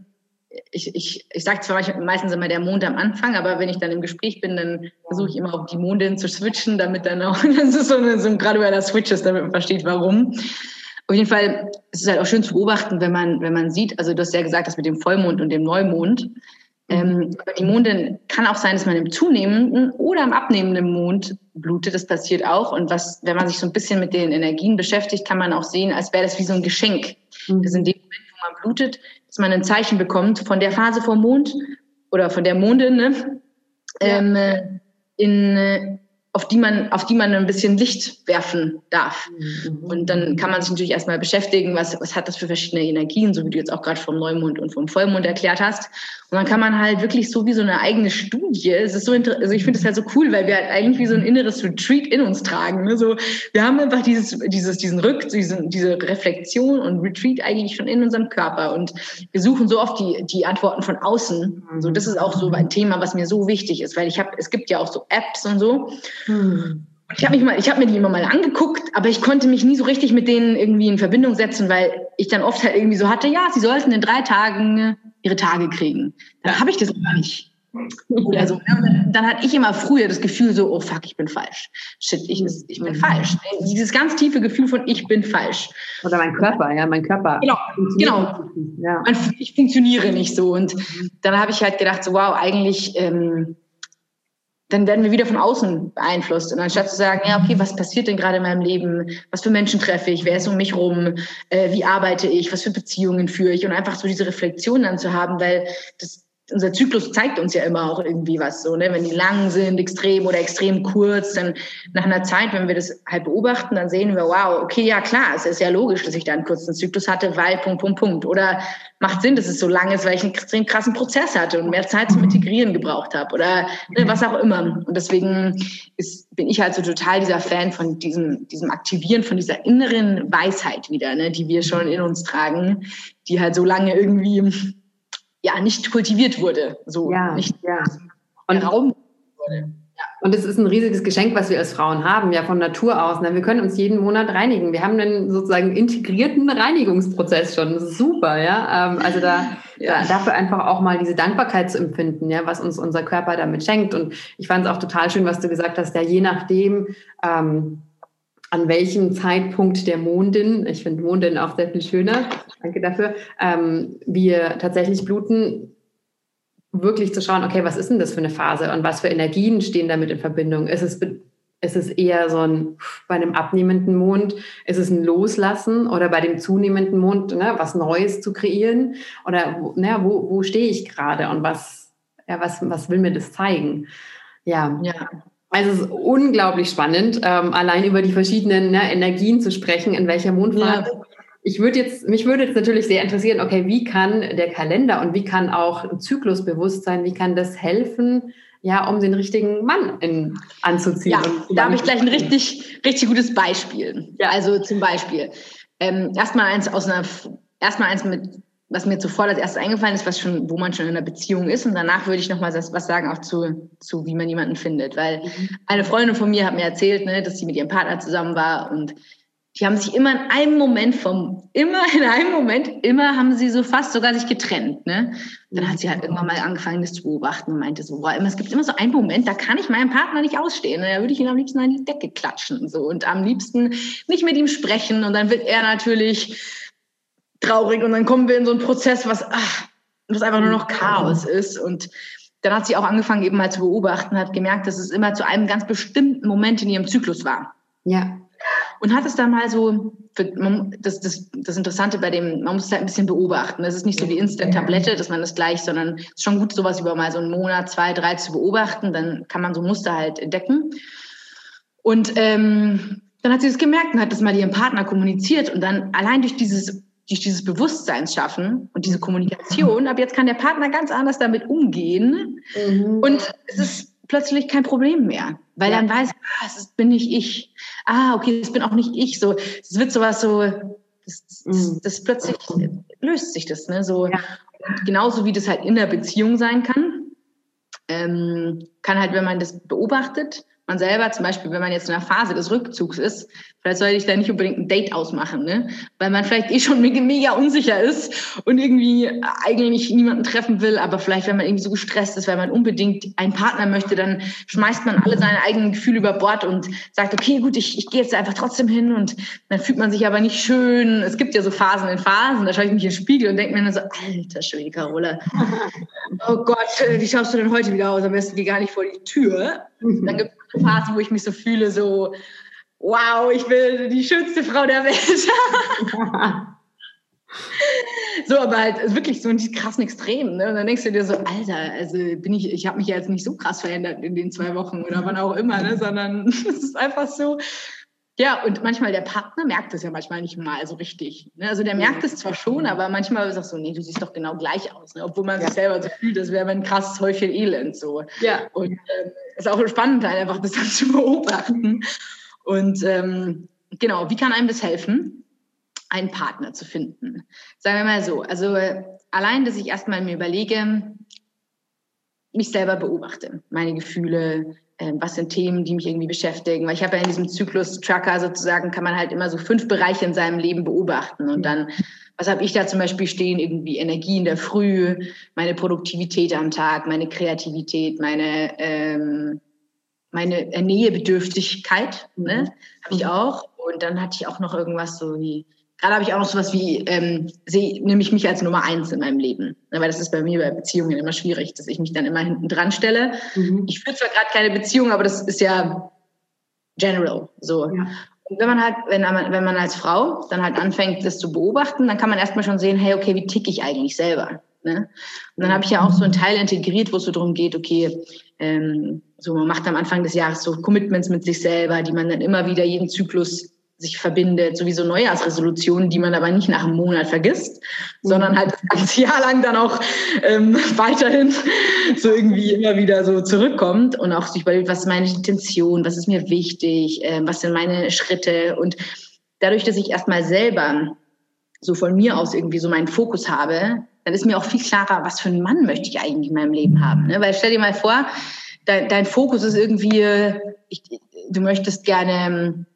ich, ich, ich sage zwar meistens immer der Mond am Anfang, aber wenn ich dann im Gespräch bin, dann versuche ich immer auf die Mondin zu switchen, damit dann auch, das ist so, eine, so ein gradueller Switch ist, damit man versteht, warum. Auf jeden Fall ist es halt auch schön zu beobachten, wenn man, wenn man sieht, also du hast ja gesagt, das mit dem Vollmond und dem Neumond. Ähm, aber die Mondin kann auch sein, dass man im zunehmenden oder im abnehmenden Mond blutet. Das passiert auch. Und was, wenn man sich so ein bisschen mit den Energien beschäftigt, kann man auch sehen, als wäre das wie so ein Geschenk. Mhm. Das ist in dem Moment, wo man blutet, dass man ein Zeichen bekommt von der Phase vom Mond oder von der Mondin, ne? Ja. Ähm, äh, in, äh, auf die man, auf die man ein bisschen Licht werfen darf. Mhm. Und dann kann man sich natürlich erstmal beschäftigen, was, was hat das für verschiedene Energien, so wie du jetzt auch gerade vom Neumond und vom Vollmond erklärt hast. Und dann kann man halt wirklich so wie so eine eigene Studie, es ist so also ich finde es halt so cool, weil wir halt eigentlich wie so ein inneres Retreat in uns tragen. Ne? So, wir haben einfach dieses, dieses, diesen Rück, diesen, diese Reflexion und Retreat eigentlich schon in unserem Körper. Und wir suchen so oft die, die Antworten von außen. So, das ist auch so ein Thema, was mir so wichtig ist, weil ich habe, es gibt ja auch so Apps und so. Hm. Ich habe mich mal, ich habe mir die immer mal angeguckt, aber ich konnte mich nie so richtig mit denen irgendwie in Verbindung setzen, weil ich dann oft halt irgendwie so hatte, ja, sie sollten in drei Tagen ihre Tage kriegen. Dann habe ich das aber nicht. Oder so. Ne? Dann hatte ich immer früher das Gefühl so, oh fuck, ich bin falsch. Shit, ich, ich bin falsch. Dieses ganz tiefe Gefühl von ich bin falsch. Oder mein Körper, ja, mein Körper. Genau, genau. Ja. Ich funktioniere nicht so. Und dann habe ich halt gedacht, so wow, eigentlich ähm, dann werden wir wieder von außen beeinflusst. Und anstatt zu sagen, ja, okay, was passiert denn gerade in meinem Leben? Was für Menschen treffe ich? Wer ist um mich rum? Äh, wie arbeite ich? Was für Beziehungen führe ich? Und einfach so diese Reflexion dann zu haben, weil das unser Zyklus zeigt uns ja immer auch irgendwie was so, ne? Wenn die lang sind, extrem oder extrem kurz, dann nach einer Zeit, wenn wir das halt beobachten, dann sehen wir, wow, okay, ja klar, es ist ja logisch, dass ich da einen kurzen Zyklus hatte, weil Punkt, Punkt, Punkt. Oder macht Sinn, dass es so lang ist, weil ich einen extrem krassen Prozess hatte und mehr Zeit zum Integrieren gebraucht habe oder ne, was auch immer. Und deswegen ist, bin ich halt so total dieser Fan von diesem, diesem Aktivieren von dieser inneren Weisheit wieder, ne, die wir schon in uns tragen, die halt so lange irgendwie ja nicht kultiviert wurde, so ja, nicht ja. Und Raum wurde. Und es ist ein riesiges Geschenk, was wir als Frauen haben, ja von Natur aus. Ne? Wir können uns jeden Monat reinigen. Wir haben einen sozusagen integrierten Reinigungsprozess schon. Das ist super, ja. Ähm, also da, ja. da, dafür einfach auch mal diese Dankbarkeit zu empfinden, ja, was uns unser Körper damit schenkt. Und ich fand es auch total schön, was du gesagt hast, ja, je nachdem, ähm, an welchem Zeitpunkt der Mondin, ich finde Mondin auch sehr viel schöner, danke dafür, ähm, wir tatsächlich bluten, wirklich zu schauen, okay, was ist denn das für eine Phase und was für Energien stehen damit in Verbindung? Ist es, ist es eher so ein, bei einem abnehmenden Mond, ist es ein Loslassen oder bei dem zunehmenden Mond, ne, was Neues zu kreieren? Oder ne, wo, wo stehe ich gerade und was, ja, was, was will mir das zeigen? Ja. ja. Also es ist unglaublich spannend, ähm, allein über die verschiedenen ne, Energien zu sprechen, in welcher Mondphase. Ja. Ich würde jetzt, mich würde jetzt natürlich sehr interessieren, okay, wie kann der Kalender und wie kann auch ein Zyklusbewusstsein, wie kann das helfen, ja, um den richtigen Mann in, anzuziehen? Ja, da habe ich gleich ein richtig, richtig gutes Beispiel. Ja. Also zum Beispiel, ähm, erstmal eins aus einer, erstmal eins mit was mir zuvor als erstes eingefallen ist, was schon, wo man schon in einer Beziehung ist. Und danach würde ich noch mal was sagen auch zu, zu wie man jemanden findet. Weil mhm. eine Freundin von mir hat mir erzählt, ne, dass sie mit ihrem Partner zusammen war und die haben sich immer in einem Moment vom, immer in einem Moment, immer haben sie so fast sogar sich getrennt, ne? Dann hat sie halt irgendwann mal angefangen, das zu beobachten und meinte so, boah, immer, es gibt immer so einen Moment, da kann ich meinem Partner nicht ausstehen. Ne? Da würde ich ihn am liebsten an die Decke klatschen und so und am liebsten nicht mit ihm sprechen. Und dann wird er natürlich traurig und dann kommen wir in so einen Prozess, was, ach, was einfach nur noch Chaos ist und dann hat sie auch angefangen eben mal zu beobachten, hat gemerkt, dass es immer zu einem ganz bestimmten Moment in ihrem Zyklus war. Ja. Und hat es dann mal so, für, man, das, das, das Interessante bei dem, man muss es halt ein bisschen beobachten. Das ist nicht so wie Instant-Tablette, dass man das gleich, sondern es ist schon gut, sowas über mal so einen Monat, zwei, drei zu beobachten. Dann kann man so Muster halt entdecken. Und ähm, dann hat sie das gemerkt und hat das mal ihrem Partner kommuniziert. Und dann allein durch dieses durch dieses Bewusstsein schaffen und diese Kommunikation, ab jetzt kann der Partner ganz anders damit umgehen mhm. und es ist plötzlich kein Problem mehr, weil ja. dann weiß, ah, das bin nicht ich. Ah, okay, das bin auch nicht ich. So, es wird sowas so, das, das, mhm. das plötzlich löst sich das, ne? So ja. genauso wie das halt in der Beziehung sein kann, ähm, kann halt, wenn man das beobachtet, man selber, zum Beispiel, wenn man jetzt in einer Phase des Rückzugs ist, vielleicht sollte ich da nicht unbedingt ein Date ausmachen, ne? weil man vielleicht eh schon mega, unsicher ist und irgendwie eigentlich niemanden treffen will, aber vielleicht, wenn man irgendwie so gestresst ist, weil man unbedingt einen Partner möchte, dann schmeißt man alle seine eigenen Gefühle über Bord und sagt, okay, gut, ich, ich gehe jetzt einfach trotzdem hin und dann fühlt man sich aber nicht schön. Es gibt ja so Phasen in Phasen, da schaue ich mich in den Spiegel und denke mir dann so, alter Schwede, Carola, oh Gott, wie schaust du denn heute wieder aus? Am besten geh gar nicht vor die Tür. Dann gibt Phase, wo ich mich so fühle, so, wow, ich bin die schönste Frau der Welt. so, aber halt wirklich so in die krassen Extremen. Ne? Und dann denkst du dir so, Alter, also bin ich, ich habe mich ja jetzt nicht so krass verändert in den zwei Wochen oder wann auch immer, ne? sondern es ist einfach so, ja, und manchmal der Partner merkt es ja manchmal nicht mal so richtig. Ne? Also der merkt es zwar schon, aber manchmal ist es auch so, nee, du siehst doch genau gleich aus. Ne? Obwohl man ja. sich selber so fühlt, das wäre ein krasses Häufchen Elend. So. Ja. Und ähm, ist auch spannend, einfach das dann zu beobachten. Und ähm, genau, wie kann einem das helfen, einen Partner zu finden? Sagen wir mal so, also allein, dass ich erstmal mir überlege, mich selber beobachte, meine Gefühle, äh, was sind Themen, die mich irgendwie beschäftigen. Weil ich habe ja in diesem Zyklus-Tracker sozusagen, kann man halt immer so fünf Bereiche in seinem Leben beobachten. Und dann, was habe ich da zum Beispiel stehen? Irgendwie Energie in der Früh, meine Produktivität am Tag, meine Kreativität, meine, ähm, meine Nähebedürftigkeit, ne? habe ich auch. Und dann hatte ich auch noch irgendwas so wie Gerade habe ich auch noch sowas wie, ähm, sehe, nehme ich mich als Nummer eins in meinem Leben. Ja, weil das ist bei mir bei Beziehungen immer schwierig, dass ich mich dann immer hinten dran stelle. Mhm. Ich führe zwar gerade keine Beziehung, aber das ist ja general so. Ja. Und wenn man halt, wenn man, wenn man als Frau dann halt anfängt, das zu beobachten, dann kann man erstmal schon sehen, hey, okay, wie ticke ich eigentlich selber? Ne? Und dann habe ich ja auch so einen Teil integriert, wo es so darum geht, okay, ähm, so man macht am Anfang des Jahres so Commitments mit sich selber, die man dann immer wieder jeden Zyklus sich verbindet, sowieso Neujahrsresolutionen, die man aber nicht nach einem Monat vergisst, mhm. sondern halt das ganze Jahr lang dann auch ähm, weiterhin so irgendwie immer wieder so zurückkommt und auch sich überlegt, was ist meine Intention, was ist mir wichtig, äh, was sind meine Schritte und dadurch, dass ich erstmal selber so von mir aus irgendwie so meinen Fokus habe, dann ist mir auch viel klarer, was für einen Mann möchte ich eigentlich in meinem Leben haben. Ne? Weil stell dir mal vor, dein, dein Fokus ist irgendwie, ich, du möchtest gerne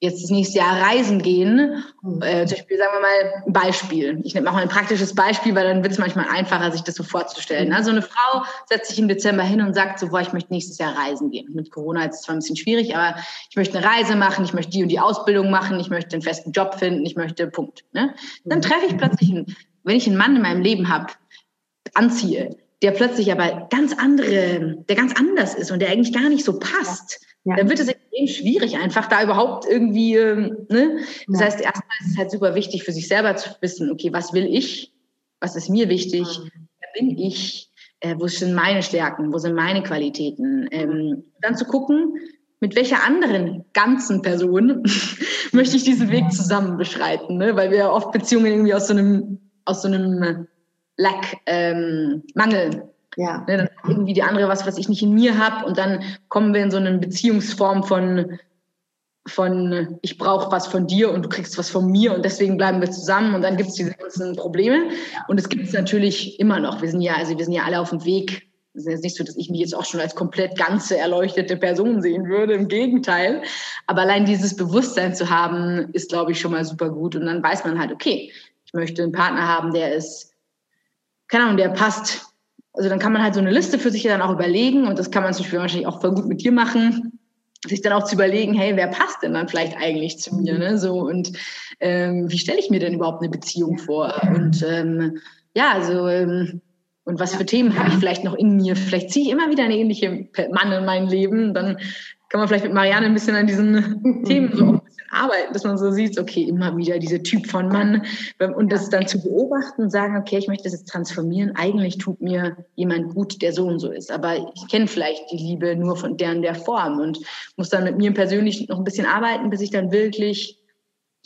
jetzt das nächste Jahr reisen gehen, mhm. äh, zum Beispiel, sagen wir mal, ein Beispiel. Ich nehme auch mal ein praktisches Beispiel, weil dann wird es manchmal einfacher, sich das so vorzustellen. Also eine Frau setzt sich im Dezember hin und sagt so, boah, ich möchte nächstes Jahr reisen gehen. Mit Corona ist es zwar ein bisschen schwierig, aber ich möchte eine Reise machen, ich möchte die und die Ausbildung machen, ich möchte einen festen Job finden, ich möchte Punkt. Ne? Dann mhm. treffe ich plötzlich, einen, wenn ich einen Mann in meinem Leben habe, anziehe, der plötzlich aber ganz andere, der ganz anders ist und der eigentlich gar nicht so passt, ja. dann wird es extrem schwierig, einfach da überhaupt irgendwie, ähm, ne? Das ja. heißt, erstmal ist es halt super wichtig für sich selber zu wissen, okay, was will ich? Was ist mir wichtig? Wer bin ich? Äh, wo sind meine Stärken? Wo sind meine Qualitäten? Ähm, dann zu gucken, mit welcher anderen ganzen Person möchte ich diesen Weg zusammen beschreiten, ne? Weil wir oft Beziehungen irgendwie aus so einem, aus so einem Lack, ähm, Mangel ja. Ne, dann irgendwie die andere was, was ich nicht in mir habe. Und dann kommen wir in so eine Beziehungsform von, von ich brauche was von dir und du kriegst was von mir und deswegen bleiben wir zusammen und dann gibt es diese ganzen Probleme. Und es gibt es natürlich immer noch. Wir sind ja, also wir sind ja alle auf dem Weg. Es ist jetzt nicht so, dass ich mich jetzt auch schon als komplett ganze erleuchtete Person sehen würde. Im Gegenteil. Aber allein dieses Bewusstsein zu haben, ist, glaube ich, schon mal super gut. Und dann weiß man halt, okay, ich möchte einen Partner haben, der ist, keine Ahnung, der passt also dann kann man halt so eine Liste für sich dann auch überlegen und das kann man zum Beispiel wahrscheinlich auch voll gut mit dir machen, sich dann auch zu überlegen, hey, wer passt denn dann vielleicht eigentlich zu mir, ne? So und ähm, wie stelle ich mir denn überhaupt eine Beziehung vor? Und ähm, ja, also ähm, und was für Themen habe ich vielleicht noch in mir? Vielleicht ziehe ich immer wieder eine ähnliche Mann in mein Leben, dann kann man vielleicht mit Marianne ein bisschen an diesen Themen so arbeiten, dass man so sieht, okay, immer wieder dieser Typ von Mann und das dann zu beobachten und sagen, okay, ich möchte das jetzt transformieren. Eigentlich tut mir jemand gut, der so und so ist, aber ich kenne vielleicht die Liebe nur von deren der Form und muss dann mit mir persönlich noch ein bisschen arbeiten, bis ich dann wirklich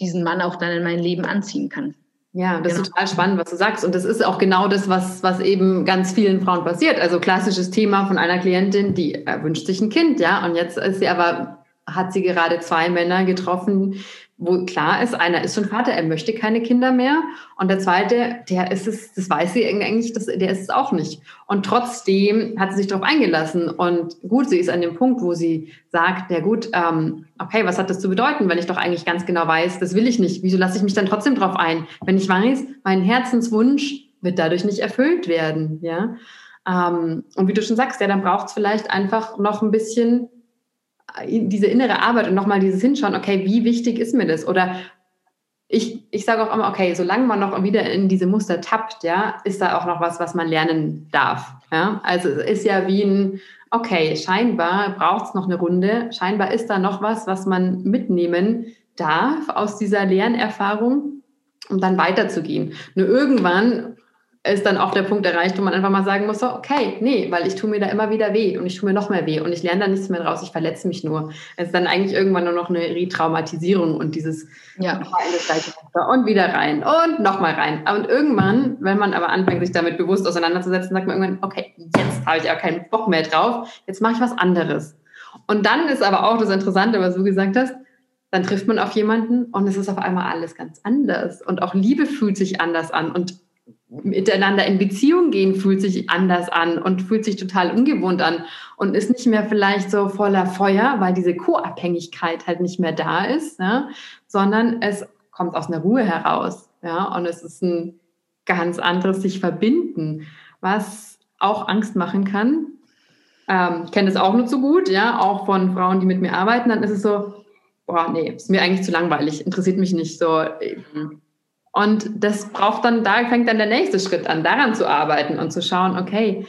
diesen Mann auch dann in mein Leben anziehen kann. Ja, das genau. ist total spannend, was du sagst. Und das ist auch genau das, was, was eben ganz vielen Frauen passiert. Also klassisches Thema von einer Klientin, die wünscht sich ein Kind, ja. Und jetzt ist sie aber, hat sie gerade zwei Männer getroffen, wo klar ist, einer ist schon Vater, er möchte keine Kinder mehr. Und der zweite, der ist es, das weiß sie eigentlich, das, der ist es auch nicht. Und trotzdem hat sie sich darauf eingelassen. Und gut, sie ist an dem Punkt, wo sie sagt, ja gut, ähm, okay, was hat das zu bedeuten, wenn ich doch eigentlich ganz genau weiß, das will ich nicht. Wieso lasse ich mich dann trotzdem drauf ein? Wenn ich weiß, mein Herzenswunsch wird dadurch nicht erfüllt werden, ja. Ähm, und wie du schon sagst, ja, dann braucht es vielleicht einfach noch ein bisschen diese innere Arbeit und nochmal dieses Hinschauen, okay, wie wichtig ist mir das? Oder ich, ich sage auch immer, okay, solange man noch wieder in diese Muster tappt, ja, ist da auch noch was, was man lernen darf. Ja? Also es ist ja wie ein, okay, scheinbar braucht es noch eine Runde, scheinbar ist da noch was, was man mitnehmen darf aus dieser Lernerfahrung, um dann weiterzugehen. Nur irgendwann ist dann auch der Punkt erreicht, wo man einfach mal sagen muss, so, okay, nee, weil ich tue mir da immer wieder weh und ich tue mir noch mehr weh und ich lerne da nichts mehr draus, ich verletze mich nur. Es ist dann eigentlich irgendwann nur noch eine Retraumatisierung und dieses ja. und wieder rein und nochmal rein. Und irgendwann, wenn man aber anfängt, sich damit bewusst auseinanderzusetzen, sagt man irgendwann, okay, jetzt habe ich auch keinen Bock mehr drauf, jetzt mache ich was anderes. Und dann ist aber auch das Interessante, was du gesagt hast, dann trifft man auf jemanden und es ist auf einmal alles ganz anders. Und auch Liebe fühlt sich anders an. Und miteinander in Beziehung gehen fühlt sich anders an und fühlt sich total ungewohnt an und ist nicht mehr vielleicht so voller Feuer, weil diese Co-Abhängigkeit halt nicht mehr da ist, ja, sondern es kommt aus einer Ruhe heraus. Ja, und es ist ein ganz anderes sich verbinden, was auch Angst machen kann. Ähm, kenne das auch nur zu gut, ja, auch von Frauen, die mit mir arbeiten, dann ist es so, boah, nee, ist mir eigentlich zu langweilig, interessiert mich nicht so. Und das braucht dann, da fängt dann der nächste Schritt an, daran zu arbeiten und zu schauen, okay,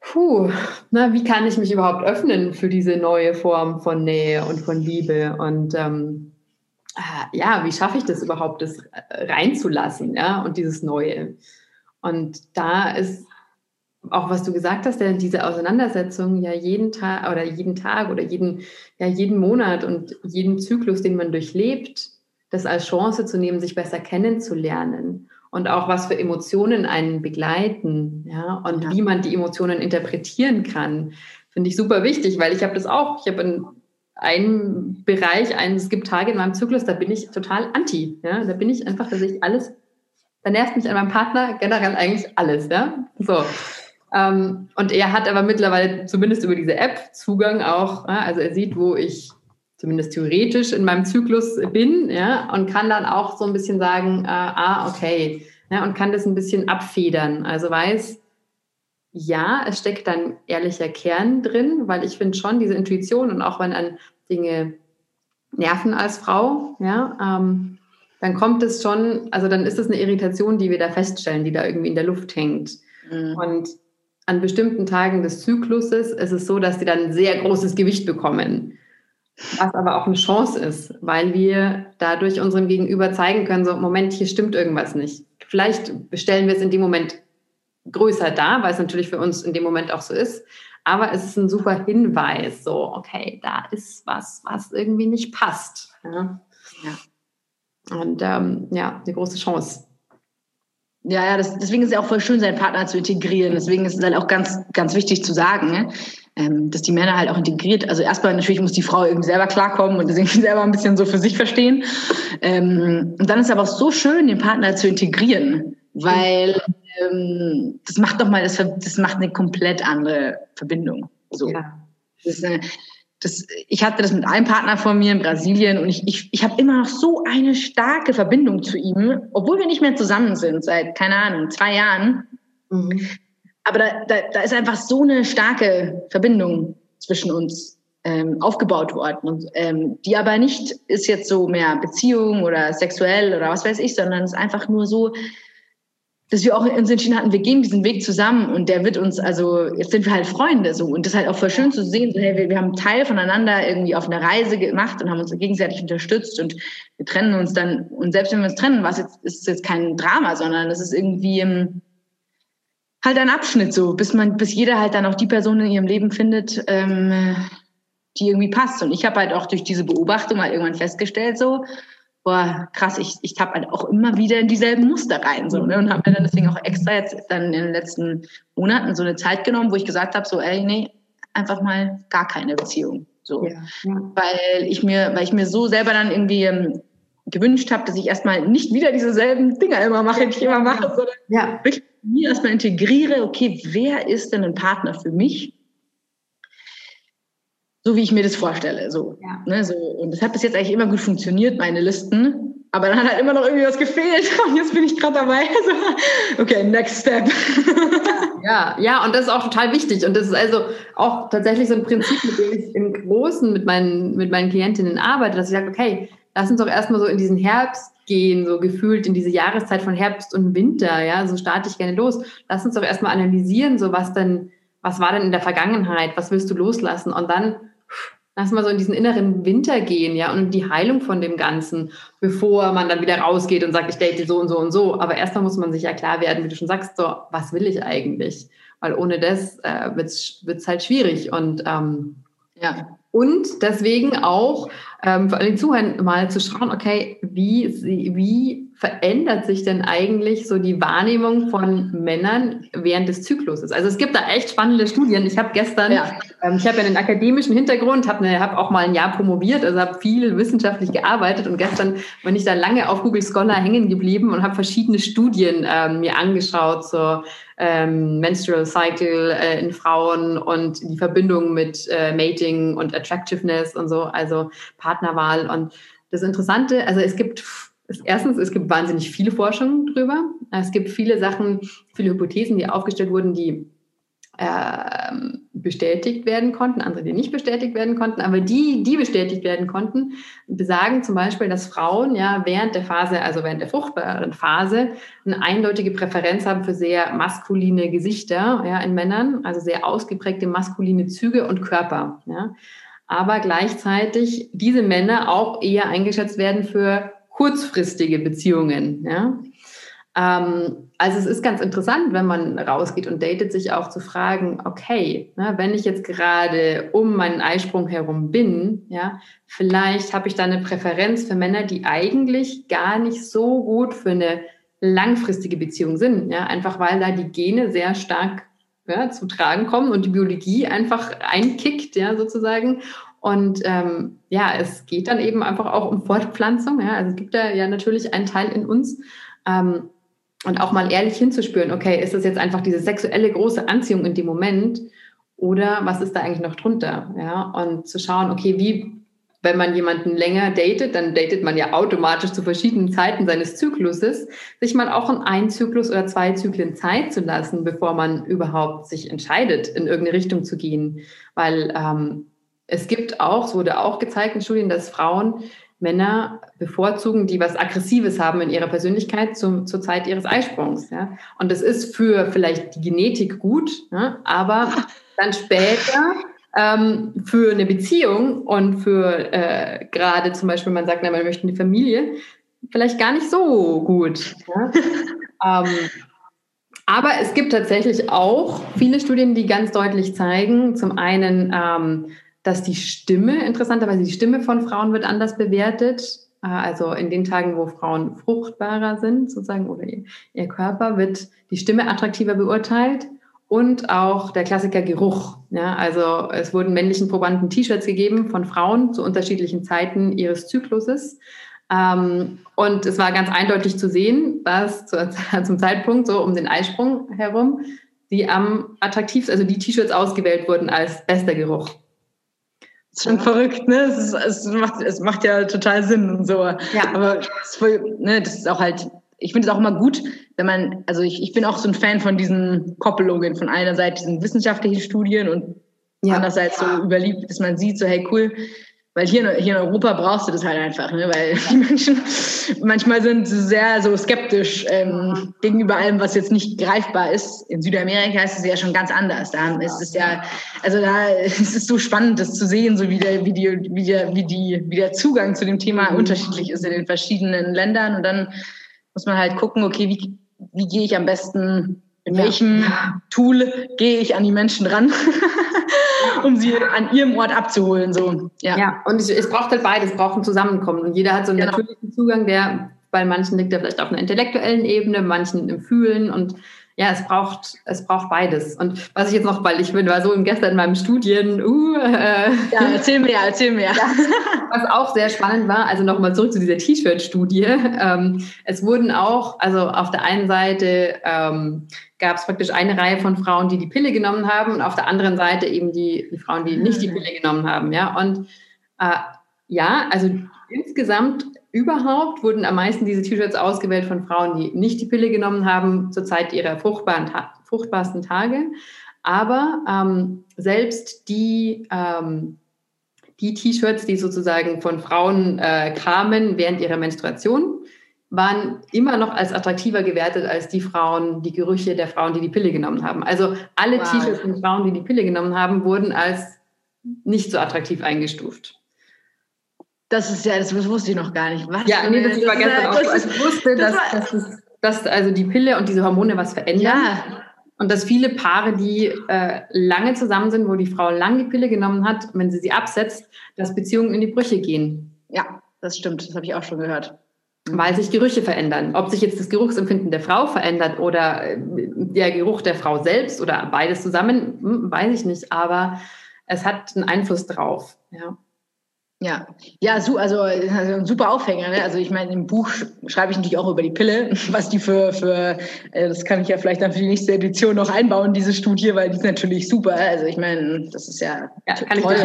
puh, na, wie kann ich mich überhaupt öffnen für diese neue Form von Nähe und von Liebe und ähm, äh, ja, wie schaffe ich das überhaupt, das reinzulassen, ja, und dieses Neue. Und da ist auch was du gesagt hast, denn diese Auseinandersetzung ja jeden Tag oder jeden Tag oder jeden, ja, jeden Monat und jeden Zyklus, den man durchlebt, das als Chance zu nehmen, sich besser kennenzulernen und auch was für Emotionen einen begleiten, ja, und ja. wie man die Emotionen interpretieren kann, finde ich super wichtig, weil ich habe das auch, ich habe in einem Bereich, ein, es gibt Tage in meinem Zyklus, da bin ich total anti, ja, da bin ich einfach, dass ich alles, da nervt mich an meinem Partner generell eigentlich alles, ja, so. Ähm, und er hat aber mittlerweile zumindest über diese App Zugang auch, also er sieht, wo ich zumindest theoretisch in meinem Zyklus bin, ja, und kann dann auch so ein bisschen sagen, äh, ah, okay, ja, und kann das ein bisschen abfedern. Also weiß, ja, es steckt dann ehrlicher Kern drin, weil ich finde schon diese Intuition und auch wenn an Dinge nerven als Frau, ja, ähm, dann kommt es schon, also dann ist es eine Irritation, die wir da feststellen, die da irgendwie in der Luft hängt. Mhm. Und an bestimmten Tagen des Zykluses ist es so, dass die dann ein sehr großes Gewicht bekommen. Was aber auch eine Chance ist, weil wir dadurch unserem Gegenüber zeigen können, so, Moment, hier stimmt irgendwas nicht. Vielleicht stellen wir es in dem Moment größer dar, weil es natürlich für uns in dem Moment auch so ist. Aber es ist ein super Hinweis, so, okay, da ist was, was irgendwie nicht passt. Ja. ja. Und ähm, ja, eine große Chance. Ja, ja, das, deswegen ist es auch voll schön, seinen Partner zu integrieren. Deswegen ist es halt auch ganz, ganz wichtig zu sagen, ne? ähm, dass die Männer halt auch integriert. Also erstmal natürlich muss die Frau irgendwie selber klarkommen und das irgendwie selber ein bisschen so für sich verstehen. Ähm, und dann ist es aber auch so schön, den Partner zu integrieren, weil ähm, das macht doch mal, das, das macht eine komplett andere Verbindung. So. Ja. Das ist eine, das, ich hatte das mit einem Partner von mir in Brasilien und ich, ich, ich habe immer noch so eine starke Verbindung zu ihm, obwohl wir nicht mehr zusammen sind seit, keine Ahnung, zwei Jahren. Mhm. Aber da, da, da ist einfach so eine starke Verbindung zwischen uns ähm, aufgebaut worden. Und, ähm, die aber nicht ist jetzt so mehr Beziehung oder sexuell oder was weiß ich, sondern es ist einfach nur so, dass wir auch uns entschieden hatten, wir gehen diesen Weg zusammen und der wird uns, also jetzt sind wir halt Freunde so. Und das ist halt auch voll schön zu sehen, so, hey, wir, wir haben Teil voneinander irgendwie auf einer Reise gemacht und haben uns gegenseitig unterstützt und wir trennen uns dann und selbst wenn wir uns trennen, was jetzt ist jetzt kein Drama, sondern es ist irgendwie ähm, halt ein Abschnitt so, bis man, bis jeder halt dann auch die Person in ihrem Leben findet, ähm, die irgendwie passt. Und ich habe halt auch durch diese Beobachtung halt irgendwann festgestellt so boah, krass, ich, ich tappe halt auch immer wieder in dieselben Muster rein. So, ne? Und habe mir dann deswegen auch extra jetzt dann in den letzten Monaten so eine Zeit genommen, wo ich gesagt habe, so, ey, nee, einfach mal gar keine Beziehung. So. Ja, ja. Weil ich mir, weil ich mir so selber dann irgendwie ähm, gewünscht habe, dass ich erstmal nicht wieder dieselben Dinger immer mache, die ich immer mache, sondern ja. wirklich mir erstmal integriere, okay, wer ist denn ein Partner für mich? So wie ich mir das vorstelle. So, ja. ne, so. Und das hat bis jetzt eigentlich immer gut funktioniert, meine Listen. Aber dann hat halt immer noch irgendwie was gefehlt. Und jetzt bin ich gerade dabei. Also, okay, next step. Ja, ja, und das ist auch total wichtig. Und das ist also auch tatsächlich so ein Prinzip, mit dem ich im Großen mit meinen, mit meinen Klientinnen arbeite, dass ich sage, okay, lass uns doch erstmal so in diesen Herbst gehen, so gefühlt in diese Jahreszeit von Herbst und Winter, ja, so starte ich gerne los. Lass uns doch erstmal analysieren, so was denn, was war denn in der Vergangenheit, was willst du loslassen? Und dann lass mal so in diesen inneren Winter gehen, ja, und die Heilung von dem Ganzen, bevor man dann wieder rausgeht und sagt, ich date so und so und so. Aber erstmal muss man sich ja klar werden, wie du schon sagst, so, was will ich eigentlich? Weil ohne das äh, wird es halt schwierig. Und ähm, ja. Und deswegen auch ähm, für alle Zuhörer mal zu schauen, okay, wie, wie verändert sich denn eigentlich so die Wahrnehmung von Männern während des Zykluses? Also es gibt da echt spannende Studien. Ich habe gestern, ja. ähm, ich habe ja einen akademischen Hintergrund, habe hab auch mal ein Jahr promoviert, also habe viel wissenschaftlich gearbeitet und gestern bin ich da lange auf Google Scholar hängen geblieben und habe verschiedene Studien ähm, mir angeschaut zur ähm, Menstrual Cycle äh, in Frauen und die Verbindung mit äh, Mating und Attractiveness und so, also Partnerwahl und das Interessante, also es gibt erstens, es gibt wahnsinnig viele Forschungen drüber. Es gibt viele Sachen, viele Hypothesen, die aufgestellt wurden, die äh, bestätigt werden konnten, andere, die nicht bestätigt werden konnten. Aber die, die bestätigt werden konnten, besagen zum Beispiel, dass Frauen ja während der Phase, also während der fruchtbaren Phase, eine eindeutige Präferenz haben für sehr maskuline Gesichter ja, in Männern, also sehr ausgeprägte maskuline Züge und Körper. Ja. Aber gleichzeitig diese Männer auch eher eingeschätzt werden für kurzfristige Beziehungen. Ja? Ähm, also es ist ganz interessant, wenn man rausgeht und datet, sich auch zu fragen, okay, ne, wenn ich jetzt gerade um meinen Eisprung herum bin, ja, vielleicht habe ich da eine Präferenz für Männer, die eigentlich gar nicht so gut für eine langfristige Beziehung sind, ja, einfach weil da die Gene sehr stark ja, zu tragen kommen und die Biologie einfach einkickt, ja, sozusagen. Und ähm, ja, es geht dann eben einfach auch um Fortpflanzung. Ja? Also es gibt da ja natürlich einen Teil in uns. Ähm, und auch mal ehrlich hinzuspüren, okay, ist das jetzt einfach diese sexuelle große Anziehung in dem Moment oder was ist da eigentlich noch drunter? Ja? Und zu schauen, okay, wie, wenn man jemanden länger datet, dann datet man ja automatisch zu verschiedenen Zeiten seines Zykluses, sich mal auch in einen Zyklus oder zwei Zyklen Zeit zu lassen, bevor man überhaupt sich entscheidet, in irgendeine Richtung zu gehen. Weil ähm, es gibt auch, es wurde auch gezeigt in Studien, dass Frauen Männer bevorzugen, die was Aggressives haben in ihrer Persönlichkeit zu, zur Zeit ihres Eisprungs. Ja? Und das ist für vielleicht die Genetik gut, ja? aber dann später ähm, für eine Beziehung und für äh, gerade zum Beispiel, man sagt, na, man möchte eine Familie, vielleicht gar nicht so gut. Ja? ähm, aber es gibt tatsächlich auch viele Studien, die ganz deutlich zeigen, zum einen, ähm, dass die Stimme, interessanterweise die Stimme von Frauen wird anders bewertet. Äh, also in den Tagen, wo Frauen fruchtbarer sind, sozusagen, oder ihr Körper, wird die Stimme attraktiver beurteilt und auch der Klassiker Geruch. Ja, also es wurden männlichen Probanden T-Shirts gegeben von Frauen zu unterschiedlichen Zeiten ihres Zykluses. Ähm, und es war ganz eindeutig zu sehen, dass zu, zum Zeitpunkt so um den Eisprung herum die am attraktivsten, also die T-Shirts ausgewählt wurden als bester Geruch. Das ist schon verrückt, ne? Es, ist, es, macht, es macht ja total Sinn und so. Ja. Aber das ist, voll, ne, das ist auch halt, ich finde es auch immer gut, wenn man, also ich, ich bin auch so ein Fan von diesen Koppelungen, von einerseits diesen wissenschaftlichen Studien und ja. andererseits so überliebt, dass man sieht, so hey cool, weil hier, hier in Europa brauchst du das halt einfach, ne? weil die Menschen manchmal sind sehr so skeptisch ähm, gegenüber allem, was jetzt nicht greifbar ist. In Südamerika ist es ja schon ganz anders. Da ist es ja, also da ist es so spannend, das zu sehen, so wie der, wie die, wie der, wie die, wie der Zugang zu dem Thema mhm. unterschiedlich ist in den verschiedenen Ländern. Und dann muss man halt gucken, okay, wie, wie gehe ich am besten, in ja. welchem Tool gehe ich an die Menschen ran? um sie an ihrem Ort abzuholen. So. Ja, ja und es, es braucht halt beides, es braucht ein Zusammenkommen. Und jeder hat so einen genau. natürlichen Zugang, der bei manchen liegt er vielleicht auf einer intellektuellen Ebene, manchen im Fühlen und ja, es braucht, es braucht beides. Und was ich jetzt noch, weil ich bin, war so gestern in meinem Studien, uh, äh, ja, erzähl mir, erzähl mir. Ja, was auch sehr spannend war, also nochmal zurück zu dieser T-Shirt-Studie. Ähm, es wurden auch, also auf der einen Seite ähm, gab es praktisch eine Reihe von Frauen, die die Pille genommen haben und auf der anderen Seite eben die, die Frauen, die nicht die mhm. Pille genommen haben. Ja, und äh, ja, also insgesamt überhaupt wurden am meisten diese T-Shirts ausgewählt von Frauen, die nicht die Pille genommen haben zur Zeit ihrer fruchtbaren, fruchtbarsten Tage. Aber ähm, selbst die, ähm, die T-Shirts, die sozusagen von Frauen äh, kamen während ihrer Menstruation, waren immer noch als attraktiver gewertet als die Frauen, die Gerüche der Frauen, die die Pille genommen haben. Also alle wow. T-Shirts von Frauen, die die Pille genommen haben, wurden als nicht so attraktiv eingestuft. Das ist ja, das wusste ich noch gar nicht. Was ja, nee, das, das war gestern auch. Also ich wusste, das dass, dass, dass, also die Pille und diese Hormone was verändern. Ja. Und dass viele Paare, die äh, lange zusammen sind, wo die Frau lange die Pille genommen hat, wenn sie sie absetzt, dass Beziehungen in die Brüche gehen. Ja, das stimmt. Das habe ich auch schon gehört. weil sich Gerüche verändern. Ob sich jetzt das Geruchsempfinden der Frau verändert oder äh, der Geruch der Frau selbst oder beides zusammen, hm, weiß ich nicht, aber es hat einen Einfluss drauf. Ja. Ja, ja, so, also, also ein super Aufhänger. Ne? Also ich meine, im Buch schreibe ich natürlich auch über die Pille, was die für, für äh, das kann ich ja vielleicht dann für die nächste Edition noch einbauen, diese Studie, weil die ist natürlich super. Also ich meine, das ist ja, ja kann toll.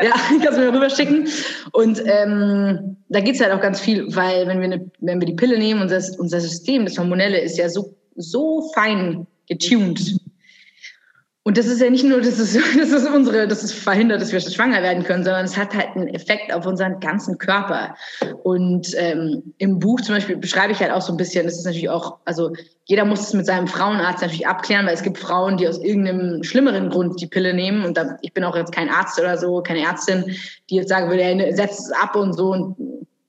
Ich ja, kannst du mir rüber schicken. Und ähm, da geht's halt auch ganz viel, weil wenn wir, eine, wenn wir die Pille nehmen, unser, unser System, das Hormonelle, ist ja so, so fein getuned und das ist ja nicht nur, dass es, das ist unsere, das ist verhindert, dass wir schwanger werden können, sondern es hat halt einen Effekt auf unseren ganzen Körper. Und ähm, im Buch zum Beispiel beschreibe ich halt auch so ein bisschen, das ist natürlich auch, also jeder muss es mit seinem Frauenarzt natürlich abklären, weil es gibt Frauen, die aus irgendeinem schlimmeren Grund die Pille nehmen. Und da, ich bin auch jetzt kein Arzt oder so, keine Ärztin, die jetzt sagen würde, ja, setzt es ab und so. Und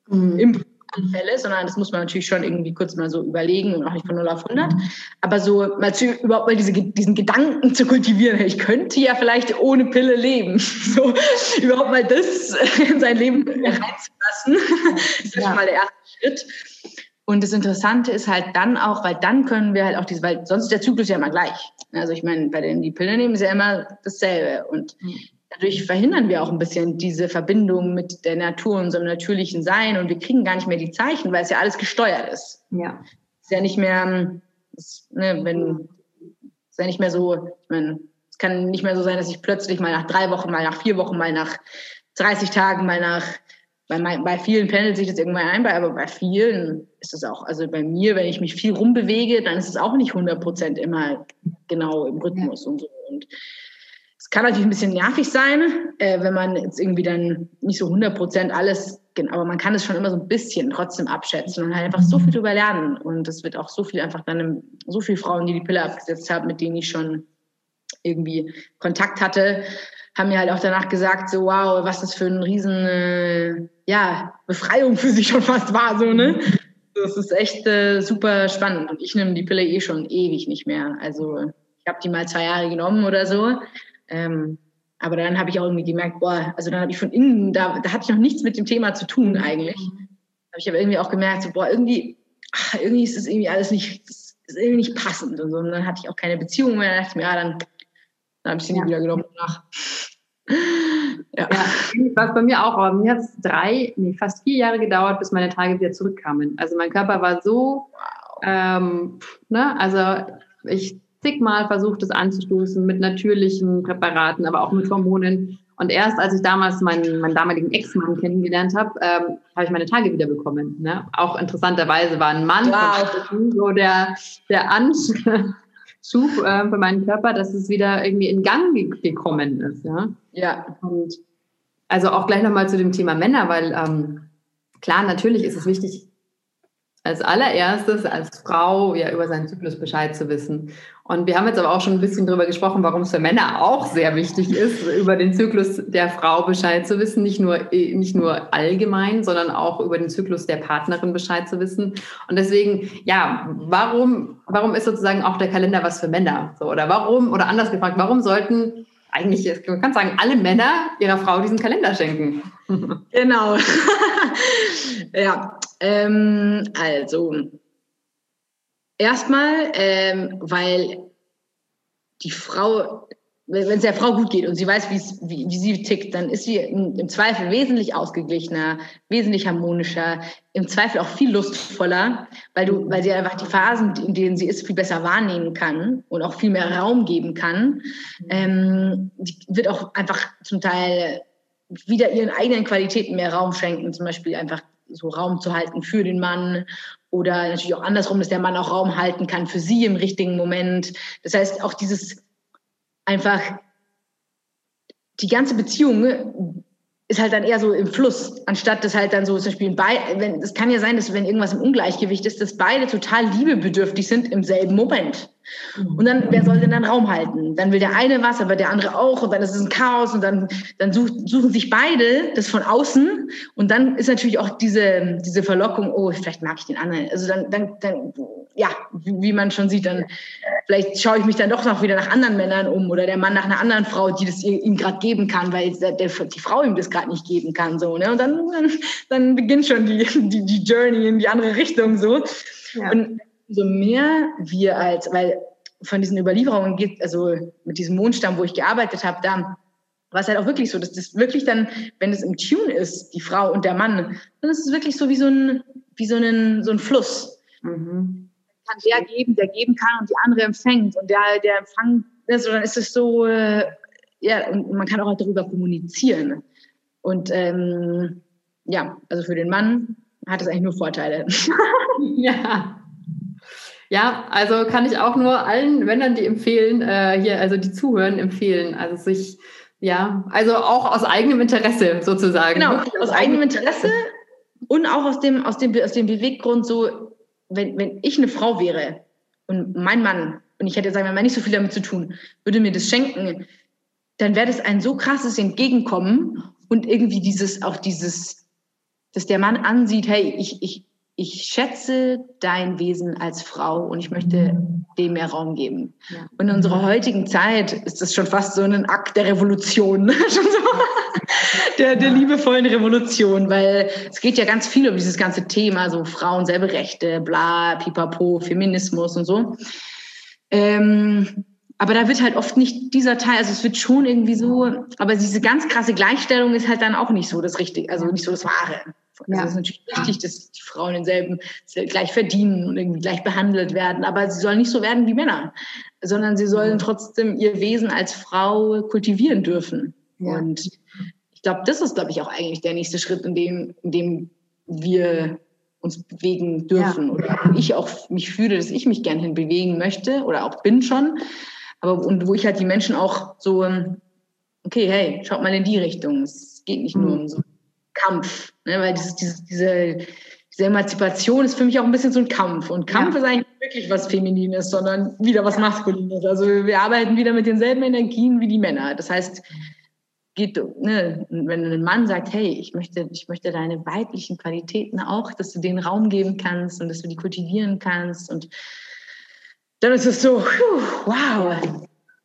mhm. im Anfälle, sondern das muss man natürlich schon irgendwie kurz mal so überlegen und auch nicht von 0 auf 100. Aber so mal zu, überhaupt mal diese, diesen Gedanken zu kultivieren, ich könnte ja vielleicht ohne Pille leben. So, überhaupt mal das in sein Leben reinzulassen, ist ja. schon mal der erste Schritt. Und das Interessante ist halt dann auch, weil dann können wir halt auch diese, weil sonst ist der Zyklus ja immer gleich. Also ich meine, bei denen die Pille nehmen ist ja immer dasselbe. Und dadurch verhindern wir auch ein bisschen diese Verbindung mit der Natur, unserem natürlichen Sein und wir kriegen gar nicht mehr die Zeichen, weil es ja alles gesteuert ist. Ja. Es ist ja nicht mehr, es, ne, wenn, ist ja nicht mehr so, ich meine, es kann nicht mehr so sein, dass ich plötzlich mal nach drei Wochen, mal nach vier Wochen, mal nach 30 Tagen, mal nach, bei, bei vielen pendelt sich das irgendwann ein, aber bei vielen ist es auch, also bei mir, wenn ich mich viel rumbewege, dann ist es auch nicht 100 Prozent immer genau im Rhythmus ja. und so. Und es kann natürlich ein bisschen nervig sein, äh, wenn man jetzt irgendwie dann nicht so 100 Prozent alles, aber man kann es schon immer so ein bisschen trotzdem abschätzen und halt einfach so viel drüber lernen. Und es wird auch so viel einfach dann, so viele Frauen, die die Pille abgesetzt haben, mit denen ich schon irgendwie Kontakt hatte, haben mir halt auch danach gesagt, so wow, was das für ein riesen, äh, ja, Befreiung für sie schon fast war, so, ne? Das ist echt äh, super spannend. Und ich nehme die Pille eh schon ewig nicht mehr. Also ich habe die mal zwei Jahre genommen oder so. Ähm, aber dann habe ich auch irgendwie gemerkt, boah, also dann habe ich von innen, da, da hatte ich noch nichts mit dem Thema zu tun eigentlich. Mhm. Habe ich aber irgendwie auch gemerkt, so, boah, irgendwie, ach, irgendwie ist das irgendwie alles nicht, ist irgendwie nicht passend und so. Und dann hatte ich auch keine Beziehung mehr. Dann dachte ich mir, ja, dann, dann habe ich sie ja. nie wieder genommen nach. ja. ja, was bei mir auch, aber mir hat es drei, nee, fast vier Jahre gedauert, bis meine Tage wieder zurückkamen. Also mein Körper war so, wow. ähm, ne, also ich zigmal versucht, es anzustoßen mit natürlichen Präparaten, aber auch mit Hormonen. Und erst als ich damals meinen, meinen damaligen Ex-Mann kennengelernt habe, ähm, habe ich meine Tage wieder bekommen. Ne? Auch interessanterweise war ein Mann wow. so der, der Anschub äh, für meinen Körper, dass es wieder irgendwie in Gang gekommen ist. Ja. ja. Und also auch gleich nochmal zu dem Thema Männer, weil ähm, klar, natürlich ist es wichtig, als allererstes als Frau ja über seinen Zyklus Bescheid zu wissen. Und wir haben jetzt aber auch schon ein bisschen darüber gesprochen, warum es für Männer auch sehr wichtig ist, über den Zyklus der Frau Bescheid zu wissen. Nicht nur, nicht nur allgemein, sondern auch über den Zyklus der Partnerin Bescheid zu wissen. Und deswegen, ja, warum, warum ist sozusagen auch der Kalender was für Männer? So, oder warum, oder anders gefragt, warum sollten eigentlich, man kann sagen, alle Männer ihrer Frau diesen Kalender schenken? Genau. ja, ähm, also, erstmal, ähm, weil die Frau, wenn es der Frau gut geht und sie weiß, wie, wie sie tickt, dann ist sie im, Zweifel wesentlich ausgeglichener, wesentlich harmonischer, im Zweifel auch viel lustvoller, weil du, weil sie einfach die Phasen, in denen sie ist, viel besser wahrnehmen kann und auch viel mehr Raum geben kann. Ähm, die wird auch einfach zum Teil wieder ihren eigenen Qualitäten mehr Raum schenken, zum Beispiel einfach so Raum zu halten für den Mann oder natürlich auch andersrum, dass der Mann auch Raum halten kann für sie im richtigen Moment. Das heißt, auch dieses einfach, die ganze Beziehung ist halt dann eher so im Fluss, anstatt dass halt dann so zum Beispiel, es kann ja sein, dass wenn irgendwas im Ungleichgewicht ist, dass beide total liebebedürftig sind im selben Moment. Und dann, wer soll denn dann Raum halten? Dann will der eine was, aber der andere auch und dann ist es ein Chaos und dann, dann such, suchen sich beide das von außen und dann ist natürlich auch diese, diese Verlockung, oh, vielleicht mag ich den anderen. Also dann, dann, dann ja, wie, wie man schon sieht, dann vielleicht schaue ich mich dann doch noch wieder nach anderen Männern um oder der Mann nach einer anderen Frau, die das ihm gerade geben kann, weil der, der, die Frau ihm das gerade nicht geben kann. So, ne? Und dann, dann, dann beginnt schon die, die, die Journey in die andere Richtung so. Ja. Und so mehr wir als, weil von diesen Überlieferungen geht, also mit diesem Mondstamm, wo ich gearbeitet habe, da war es halt auch wirklich so, dass das wirklich dann, wenn es im Tune ist, die Frau und der Mann, dann ist es wirklich so wie so ein, wie so ein, so ein Fluss. Mhm. Kann der geben, der geben kann und die andere empfängt und der, der empfangt, also dann ist es so, äh, ja, und man kann auch halt darüber kommunizieren. Und ähm, ja, also für den Mann hat es eigentlich nur Vorteile. ja. Ja, also kann ich auch nur allen Männern, die empfehlen, äh, hier, also die zuhören, empfehlen. Also sich, ja, also auch aus eigenem Interesse sozusagen. Genau, aus, aus eigenem Interesse und auch aus dem, aus dem, aus dem Beweggrund so, wenn, wenn ich eine Frau wäre und mein Mann, und ich hätte, sagen wir mal, nicht so viel damit zu tun, würde mir das schenken, dann wäre das ein so krasses Entgegenkommen und irgendwie dieses, auch dieses, dass der Mann ansieht, hey, ich, ich, ich schätze dein Wesen als Frau und ich möchte dem mehr Raum geben. Ja. Und in unserer heutigen Zeit ist das schon fast so ein Akt der Revolution, schon so der, der liebevollen Revolution, weil es geht ja ganz viel um dieses ganze Thema, so Frauen selbe Rechte, bla, pipapo, Feminismus und so. Ähm, aber da wird halt oft nicht dieser Teil, also es wird schon irgendwie so, aber diese ganz krasse Gleichstellung ist halt dann auch nicht so das Richtige, also nicht so das Wahre. Also ja. es ist natürlich wichtig, dass die Frauen denselben gleich verdienen und irgendwie gleich behandelt werden, aber sie sollen nicht so werden wie Männer, sondern sie sollen trotzdem ihr Wesen als Frau kultivieren dürfen. Ja. Und ich glaube, das ist, glaube ich, auch eigentlich der nächste Schritt, in dem, in dem wir uns bewegen dürfen. Ja. Oder ich auch mich fühle, dass ich mich gern hin bewegen möchte oder auch bin schon. Aber und wo ich halt die Menschen auch so, okay, hey, schaut mal in die Richtung. Es geht nicht nur mhm. um so Kampf, ne? weil dieses, dieses, diese, diese Emanzipation ist für mich auch ein bisschen so ein Kampf. Und Kampf ja. ist eigentlich wirklich was Feminines, sondern wieder was Maskulines. Also wir arbeiten wieder mit denselben Energien wie die Männer. Das heißt, geht, ne, wenn ein Mann sagt, hey, ich möchte, ich möchte deine weiblichen Qualitäten auch, dass du denen Raum geben kannst und dass du die kultivieren kannst und dann ist es so, wow,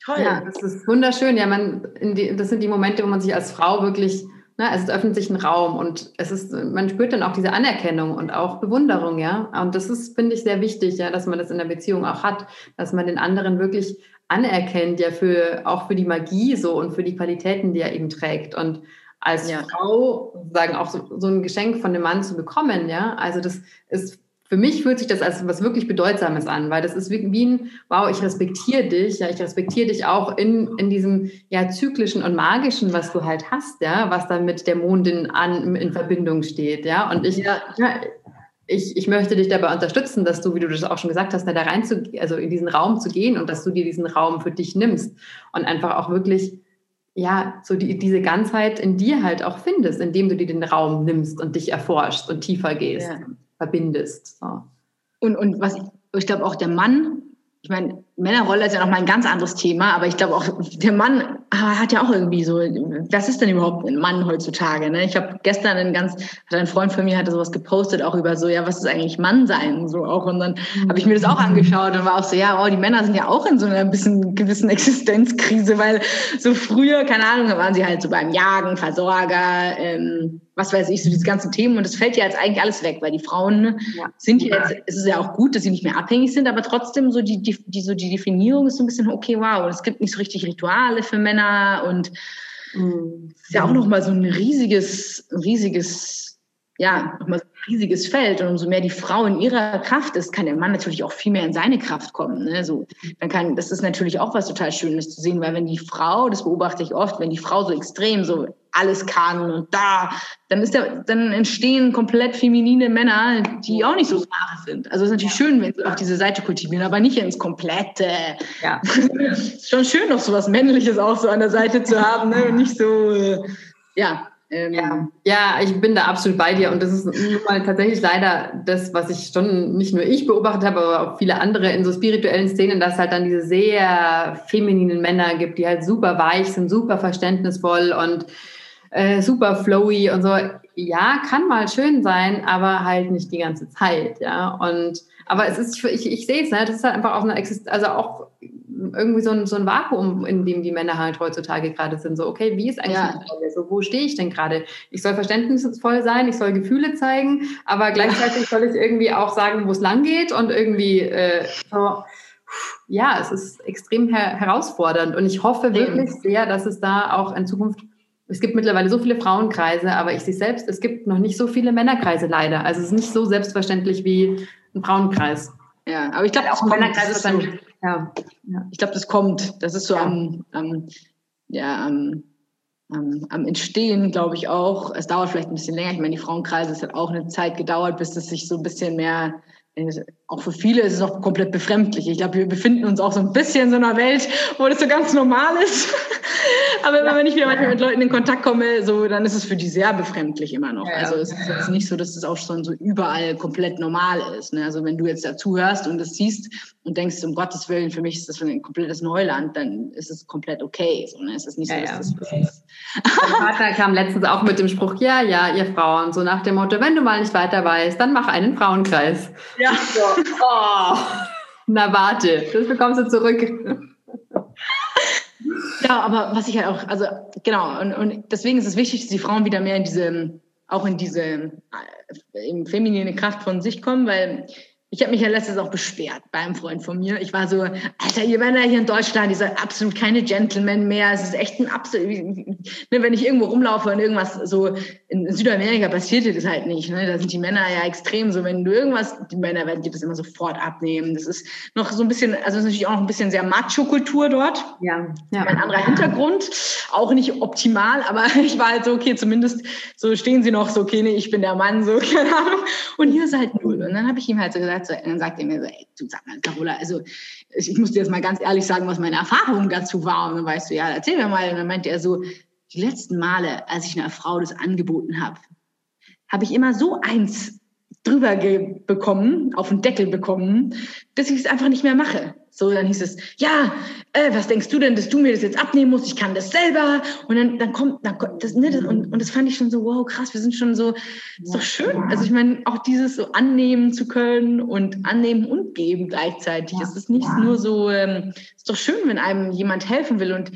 toll. Ja, das ist wunderschön. Ja, man, die, das sind die Momente, wo man sich als Frau wirklich Ne, es öffnet sich ein Raum und es ist, man spürt dann auch diese Anerkennung und auch Bewunderung, ja. Und das ist, finde ich, sehr wichtig, ja, dass man das in der Beziehung auch hat, dass man den anderen wirklich anerkennt, ja, für, auch für die Magie so und für die Qualitäten, die er eben trägt. Und als ja. Frau sagen auch so, so ein Geschenk von dem Mann zu bekommen, ja, also das ist für mich fühlt sich das als was wirklich Bedeutsames an, weil das ist wie, wie ein, wow, ich respektiere dich, ja, ich respektiere dich auch in, in diesem ja zyklischen und magischen, was du halt hast, ja, was dann mit der Mondin an, in Verbindung steht, ja, und ich, ja. ich, ich möchte dich dabei unterstützen, dass du, wie du das auch schon gesagt hast, da rein zu, also in diesen Raum zu gehen und dass du dir diesen Raum für dich nimmst und einfach auch wirklich ja, so die, diese Ganzheit in dir halt auch findest, indem du dir den Raum nimmst und dich erforschst und tiefer gehst. Ja verbindest. So. Und, und was ich glaube auch der Mann, ich meine, Männerrolle ist ja noch mal ein ganz anderes Thema, aber ich glaube auch, der Mann hat ja auch irgendwie so, was ist denn überhaupt ein Mann heutzutage? Ne? Ich habe gestern ein ganz, hat ein Freund von mir hatte sowas gepostet, auch über so, ja, was ist eigentlich Mann sein? So auch. Und dann habe ich mir das auch angeschaut und war auch so, ja, oh, die Männer sind ja auch in so einer bisschen gewissen Existenzkrise, weil so früher, keine Ahnung, da waren sie halt so beim Jagen, Versorger, ähm, was weiß ich, so diese ganzen Themen. Und das fällt ja jetzt eigentlich alles weg, weil die Frauen ja. sind ja jetzt, es ist ja auch gut, dass sie nicht mehr abhängig sind, aber trotzdem so die, die, die so die Definierung ist so ein bisschen, okay, wow, es gibt nicht so richtig Rituale für Männer und mhm. ist ja auch nochmal so ein riesiges, riesiges, ja, nochmal so riesiges Feld. Und umso mehr die Frau in ihrer Kraft ist, kann der Mann natürlich auch viel mehr in seine Kraft kommen. Ne? So, dann kann, das ist natürlich auch was total Schönes zu sehen, weil wenn die Frau, das beobachte ich oft, wenn die Frau so extrem so alles kann und da, dann ist der, dann entstehen komplett feminine Männer, die auch nicht so smart sind. Also es ist natürlich schön, wenn sie auf diese Seite kultivieren, aber nicht ins Komplette. Ja. ist schon schön, noch so was Männliches auch so an der Seite zu haben, ne? Und nicht so, äh, ja. Ähm, ja. ja, ich bin da absolut bei dir und das ist nun mal tatsächlich leider das, was ich schon nicht nur ich beobachtet habe, aber auch viele andere in so spirituellen Szenen, dass es halt dann diese sehr femininen Männer gibt, die halt super weich sind, super verständnisvoll und äh, super flowy und so. Ja, kann mal schön sein, aber halt nicht die ganze Zeit, ja. Und aber es ist, ich, ich sehe es, ne? das ist halt einfach auch eine Exist also auch irgendwie so ein, so ein Vakuum, in dem die Männer halt heutzutage gerade sind. So, okay, wie ist eigentlich ja. Rolle? So, wo stehe ich denn gerade? Ich soll verständnisvoll sein, ich soll Gefühle zeigen, aber gleichzeitig soll ich irgendwie auch sagen, wo es lang geht und irgendwie äh, so, ja, es ist extrem her herausfordernd und ich hoffe wirklich sehr, dass es da auch in Zukunft es gibt mittlerweile so viele Frauenkreise, aber ich sehe selbst, es gibt noch nicht so viele Männerkreise leider. Also es ist nicht so selbstverständlich wie ein Frauenkreis. Ja, aber ich glaube auch ein Männerkreis ist dann ja, ja. Ich glaube, das kommt. Das ist so ja. am, am, ja, am, am, am Entstehen, glaube ich auch. Es dauert vielleicht ein bisschen länger. Ich meine, die Frauenkreise, es hat auch eine Zeit gedauert, bis es sich so ein bisschen mehr auch für viele ist es auch komplett befremdlich. Ich glaube, wir befinden uns auch so ein bisschen in so einer Welt, wo das so ganz normal ist. Aber ja. wenn ich wieder manchmal mit Leuten in Kontakt komme, so, dann ist es für die sehr befremdlich immer noch. Ja, also es ist jetzt nicht so, dass es auch schon so überall komplett normal ist. Ne? Also wenn du jetzt dazu hörst und das siehst und denkst, um Gottes Willen, für mich ist das ein komplettes Neuland, dann ist es komplett okay. So, ne? Es ist nicht so, dass das ist. Mein Vater kam letztens auch mit dem Spruch, ja, ja, ihr Frauen, so nach dem Motto, wenn du mal nicht weiter weißt, dann mach einen Frauenkreis. Ja. So, oh, na warte, das bekommst du zurück. Ja, aber was ich halt auch, also genau, und, und deswegen ist es wichtig, dass die Frauen wieder mehr in diese, auch in diese äh, feminine Kraft von sich kommen, weil ich habe mich ja letztens auch beschwert bei einem Freund von mir. Ich war so, Alter, ihr Männer hier in Deutschland, die sind absolut keine Gentlemen mehr. Es ist echt ein absolut, ne, wenn ich irgendwo rumlaufe und irgendwas so in Südamerika passiert das halt nicht. Ne? Da sind die Männer ja extrem so, wenn du irgendwas, die Männer werden dir das immer sofort abnehmen. Das ist noch so ein bisschen, also ist natürlich auch noch ein bisschen sehr Macho-Kultur dort. Ja, ja. Ein anderer Hintergrund, auch nicht optimal, aber ich war halt so, okay, zumindest so stehen sie noch so, okay, nee, ich bin der Mann, so, keine Ahnung. Und hier ist halt null. Und dann habe ich ihm halt so gesagt, so, dann sagt er mir so, ey, du sag mal, Carola, also ich, ich muss dir jetzt mal ganz ehrlich sagen, was meine Erfahrung dazu war. Und dann weißt du, ja, erzähl mir mal. Und dann meinte er so, die letzten Male, als ich einer Frau das angeboten habe, habe ich immer so eins drüber bekommen, auf den Deckel bekommen, dass ich es einfach nicht mehr mache. So, dann hieß es, ja, äh, was denkst du denn, dass du mir das jetzt abnehmen musst? Ich kann das selber. Und dann, dann kommt, dann kommt das, ne, das, und, und das fand ich schon so, wow, krass, wir sind schon so, ist doch schön. Also ich meine, auch dieses so annehmen zu können und annehmen und geben gleichzeitig. Ja. Es ist nicht nur so, ähm, ist doch schön, wenn einem jemand helfen will und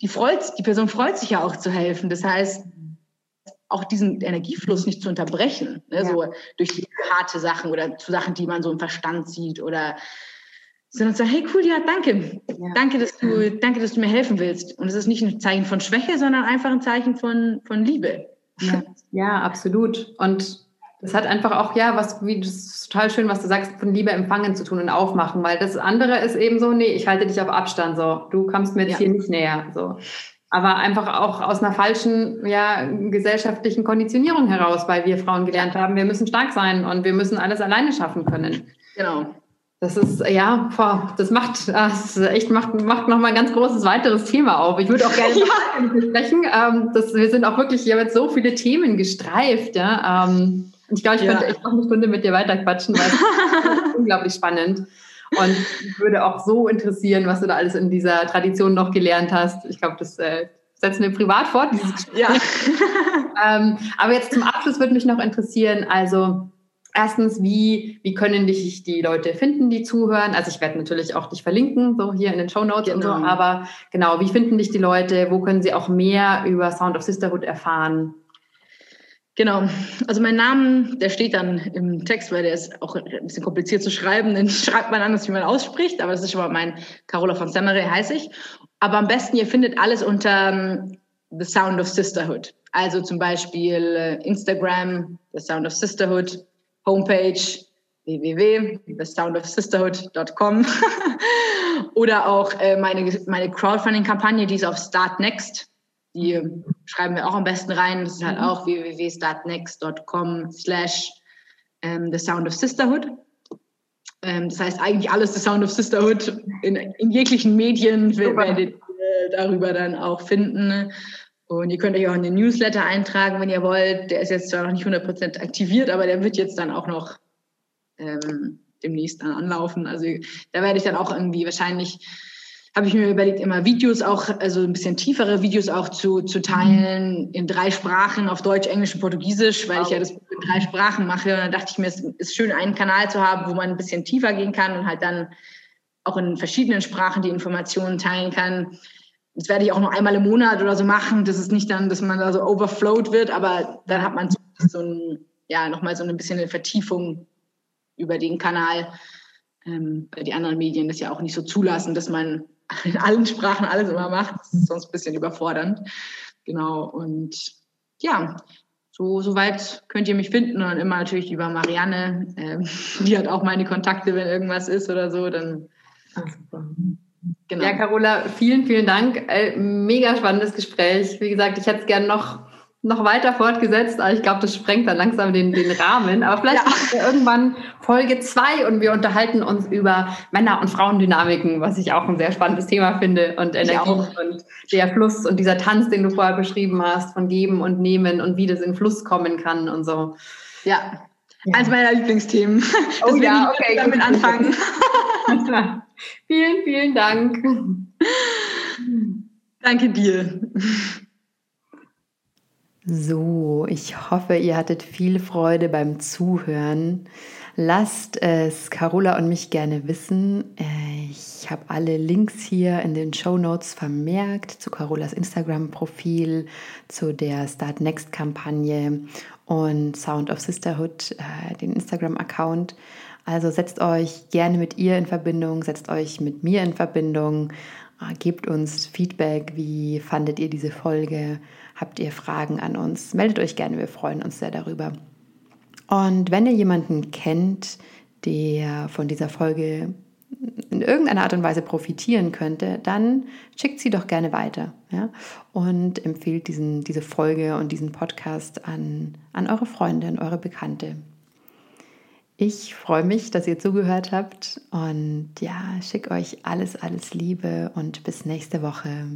die freut, die Person freut sich ja auch zu helfen. Das heißt, auch diesen Energiefluss nicht zu unterbrechen, ne, ja. so durch harte Sachen oder zu Sachen, die man so im Verstand sieht oder sondern sagen, hey cool, ja, danke. Ja. Danke, dass du, danke, dass du mir helfen willst. Und es ist nicht ein Zeichen von Schwäche, sondern einfach ein Zeichen von, von Liebe. Ja, ja absolut. Und das hat einfach auch, ja, was, wie, das ist total schön, was du sagst, von Liebe empfangen zu tun und aufmachen, weil das andere ist eben so, nee, ich halte dich auf Abstand, so, du kommst mir jetzt ja. hier nicht näher, so. Aber einfach auch aus einer falschen, ja, gesellschaftlichen Konditionierung heraus, weil wir Frauen gelernt haben, wir müssen stark sein und wir müssen alles alleine schaffen können. Genau. Das ist, ja, boah, das macht, das echt macht, macht nochmal ein ganz großes weiteres Thema auf. Ich würde auch gerne ja. sprechen. Ähm, das, wir sind auch wirklich, hier mit so viele Themen gestreift, ja. Ähm, und ich glaube, ich ja. könnte echt noch eine Stunde mit dir weiterquatschen, weil es ist unglaublich spannend. Und ich würde auch so interessieren, was du da alles in dieser Tradition noch gelernt hast. Ich glaube, das äh, setzen wir privat fort, dieses Gespräch. Ja. ähm, aber jetzt zum Abschluss würde mich noch interessieren, also erstens, wie, wie können dich die Leute finden, die zuhören? Also ich werde natürlich auch dich verlinken, so hier in den Show Notes genau. und so, genau. aber genau, wie finden dich die Leute? Wo können sie auch mehr über Sound of Sisterhood erfahren? Genau, also mein Name, der steht dann im Text, weil der ist auch ein bisschen kompliziert zu schreiben, den schreibt man anders, wie man ausspricht, aber das ist schon mal mein Carola von Semmery heiße ich. Aber am besten, ihr findet alles unter um, The Sound of Sisterhood. Also zum Beispiel äh, Instagram, The Sound of Sisterhood, Homepage www.thesoundofsisterhood.com oder auch äh, meine, meine Crowdfunding-Kampagne, die ist auf Start Next. Die schreiben wir auch am besten rein. Das ist halt mhm. auch www.startnext.com slash ähm, The Sound of Sisterhood. Ähm, das heißt eigentlich alles The Sound of Sisterhood in, in jeglichen Medien werdet ihr darüber dann auch finden. Und ihr könnt euch auch in den Newsletter eintragen, wenn ihr wollt. Der ist jetzt zwar noch nicht 100% aktiviert, aber der wird jetzt dann auch noch ähm, demnächst dann anlaufen. Also da werde ich dann auch irgendwie wahrscheinlich habe ich mir überlegt, immer Videos auch, also ein bisschen tiefere Videos auch zu, zu teilen in drei Sprachen, auf Deutsch, Englisch und Portugiesisch, weil wow. ich ja das in drei Sprachen mache. Und dann dachte ich mir, es ist schön, einen Kanal zu haben, wo man ein bisschen tiefer gehen kann und halt dann auch in verschiedenen Sprachen die Informationen teilen kann. Das werde ich auch noch einmal im Monat oder so machen. Das ist nicht dann, dass man da so overflowed wird, aber dann hat man so ein, ja, nochmal so ein bisschen eine Vertiefung über den Kanal, ähm, weil die anderen Medien das ja auch nicht so zulassen, dass man in allen Sprachen alles immer macht. Das ist sonst ein bisschen überfordernd. Genau. Und ja, so, so weit könnt ihr mich finden und immer natürlich über Marianne. Ähm, die hat auch meine Kontakte, wenn irgendwas ist oder so, dann. Ach, super. Genau. Ja, Carola, vielen, vielen Dank. Äh, mega spannendes Gespräch. Wie gesagt, ich hätte es gerne noch noch weiter fortgesetzt, aber ich glaube, das sprengt dann langsam den, den Rahmen. Aber vielleicht ja. machen wir irgendwann Folge zwei und wir unterhalten uns über Männer- und Frauendynamiken, was ich auch ein sehr spannendes Thema finde und Energie und der Fluss und dieser Tanz, den du vorher beschrieben hast, von Geben und Nehmen und wie das in Fluss kommen kann und so. Ja. Eines meiner Lieblingsthemen. Oh ja, okay. Damit anfangen. vielen, vielen Dank. Danke dir. So, ich hoffe, ihr hattet viel Freude beim Zuhören. Lasst es Carola und mich gerne wissen. Ich habe alle Links hier in den Show Notes vermerkt zu Carolas Instagram-Profil, zu der Start Next-Kampagne und Sound of Sisterhood, äh, den Instagram-Account. Also setzt euch gerne mit ihr in Verbindung, setzt euch mit mir in Verbindung, äh, gebt uns Feedback, wie fandet ihr diese Folge Habt ihr Fragen an uns? Meldet euch gerne, wir freuen uns sehr darüber. Und wenn ihr jemanden kennt, der von dieser Folge in irgendeiner Art und Weise profitieren könnte, dann schickt sie doch gerne weiter ja? und empfehlt diesen, diese Folge und diesen Podcast an, an eure Freunde, an eure Bekannte. Ich freue mich, dass ihr zugehört habt und ja, schicke euch alles, alles Liebe und bis nächste Woche.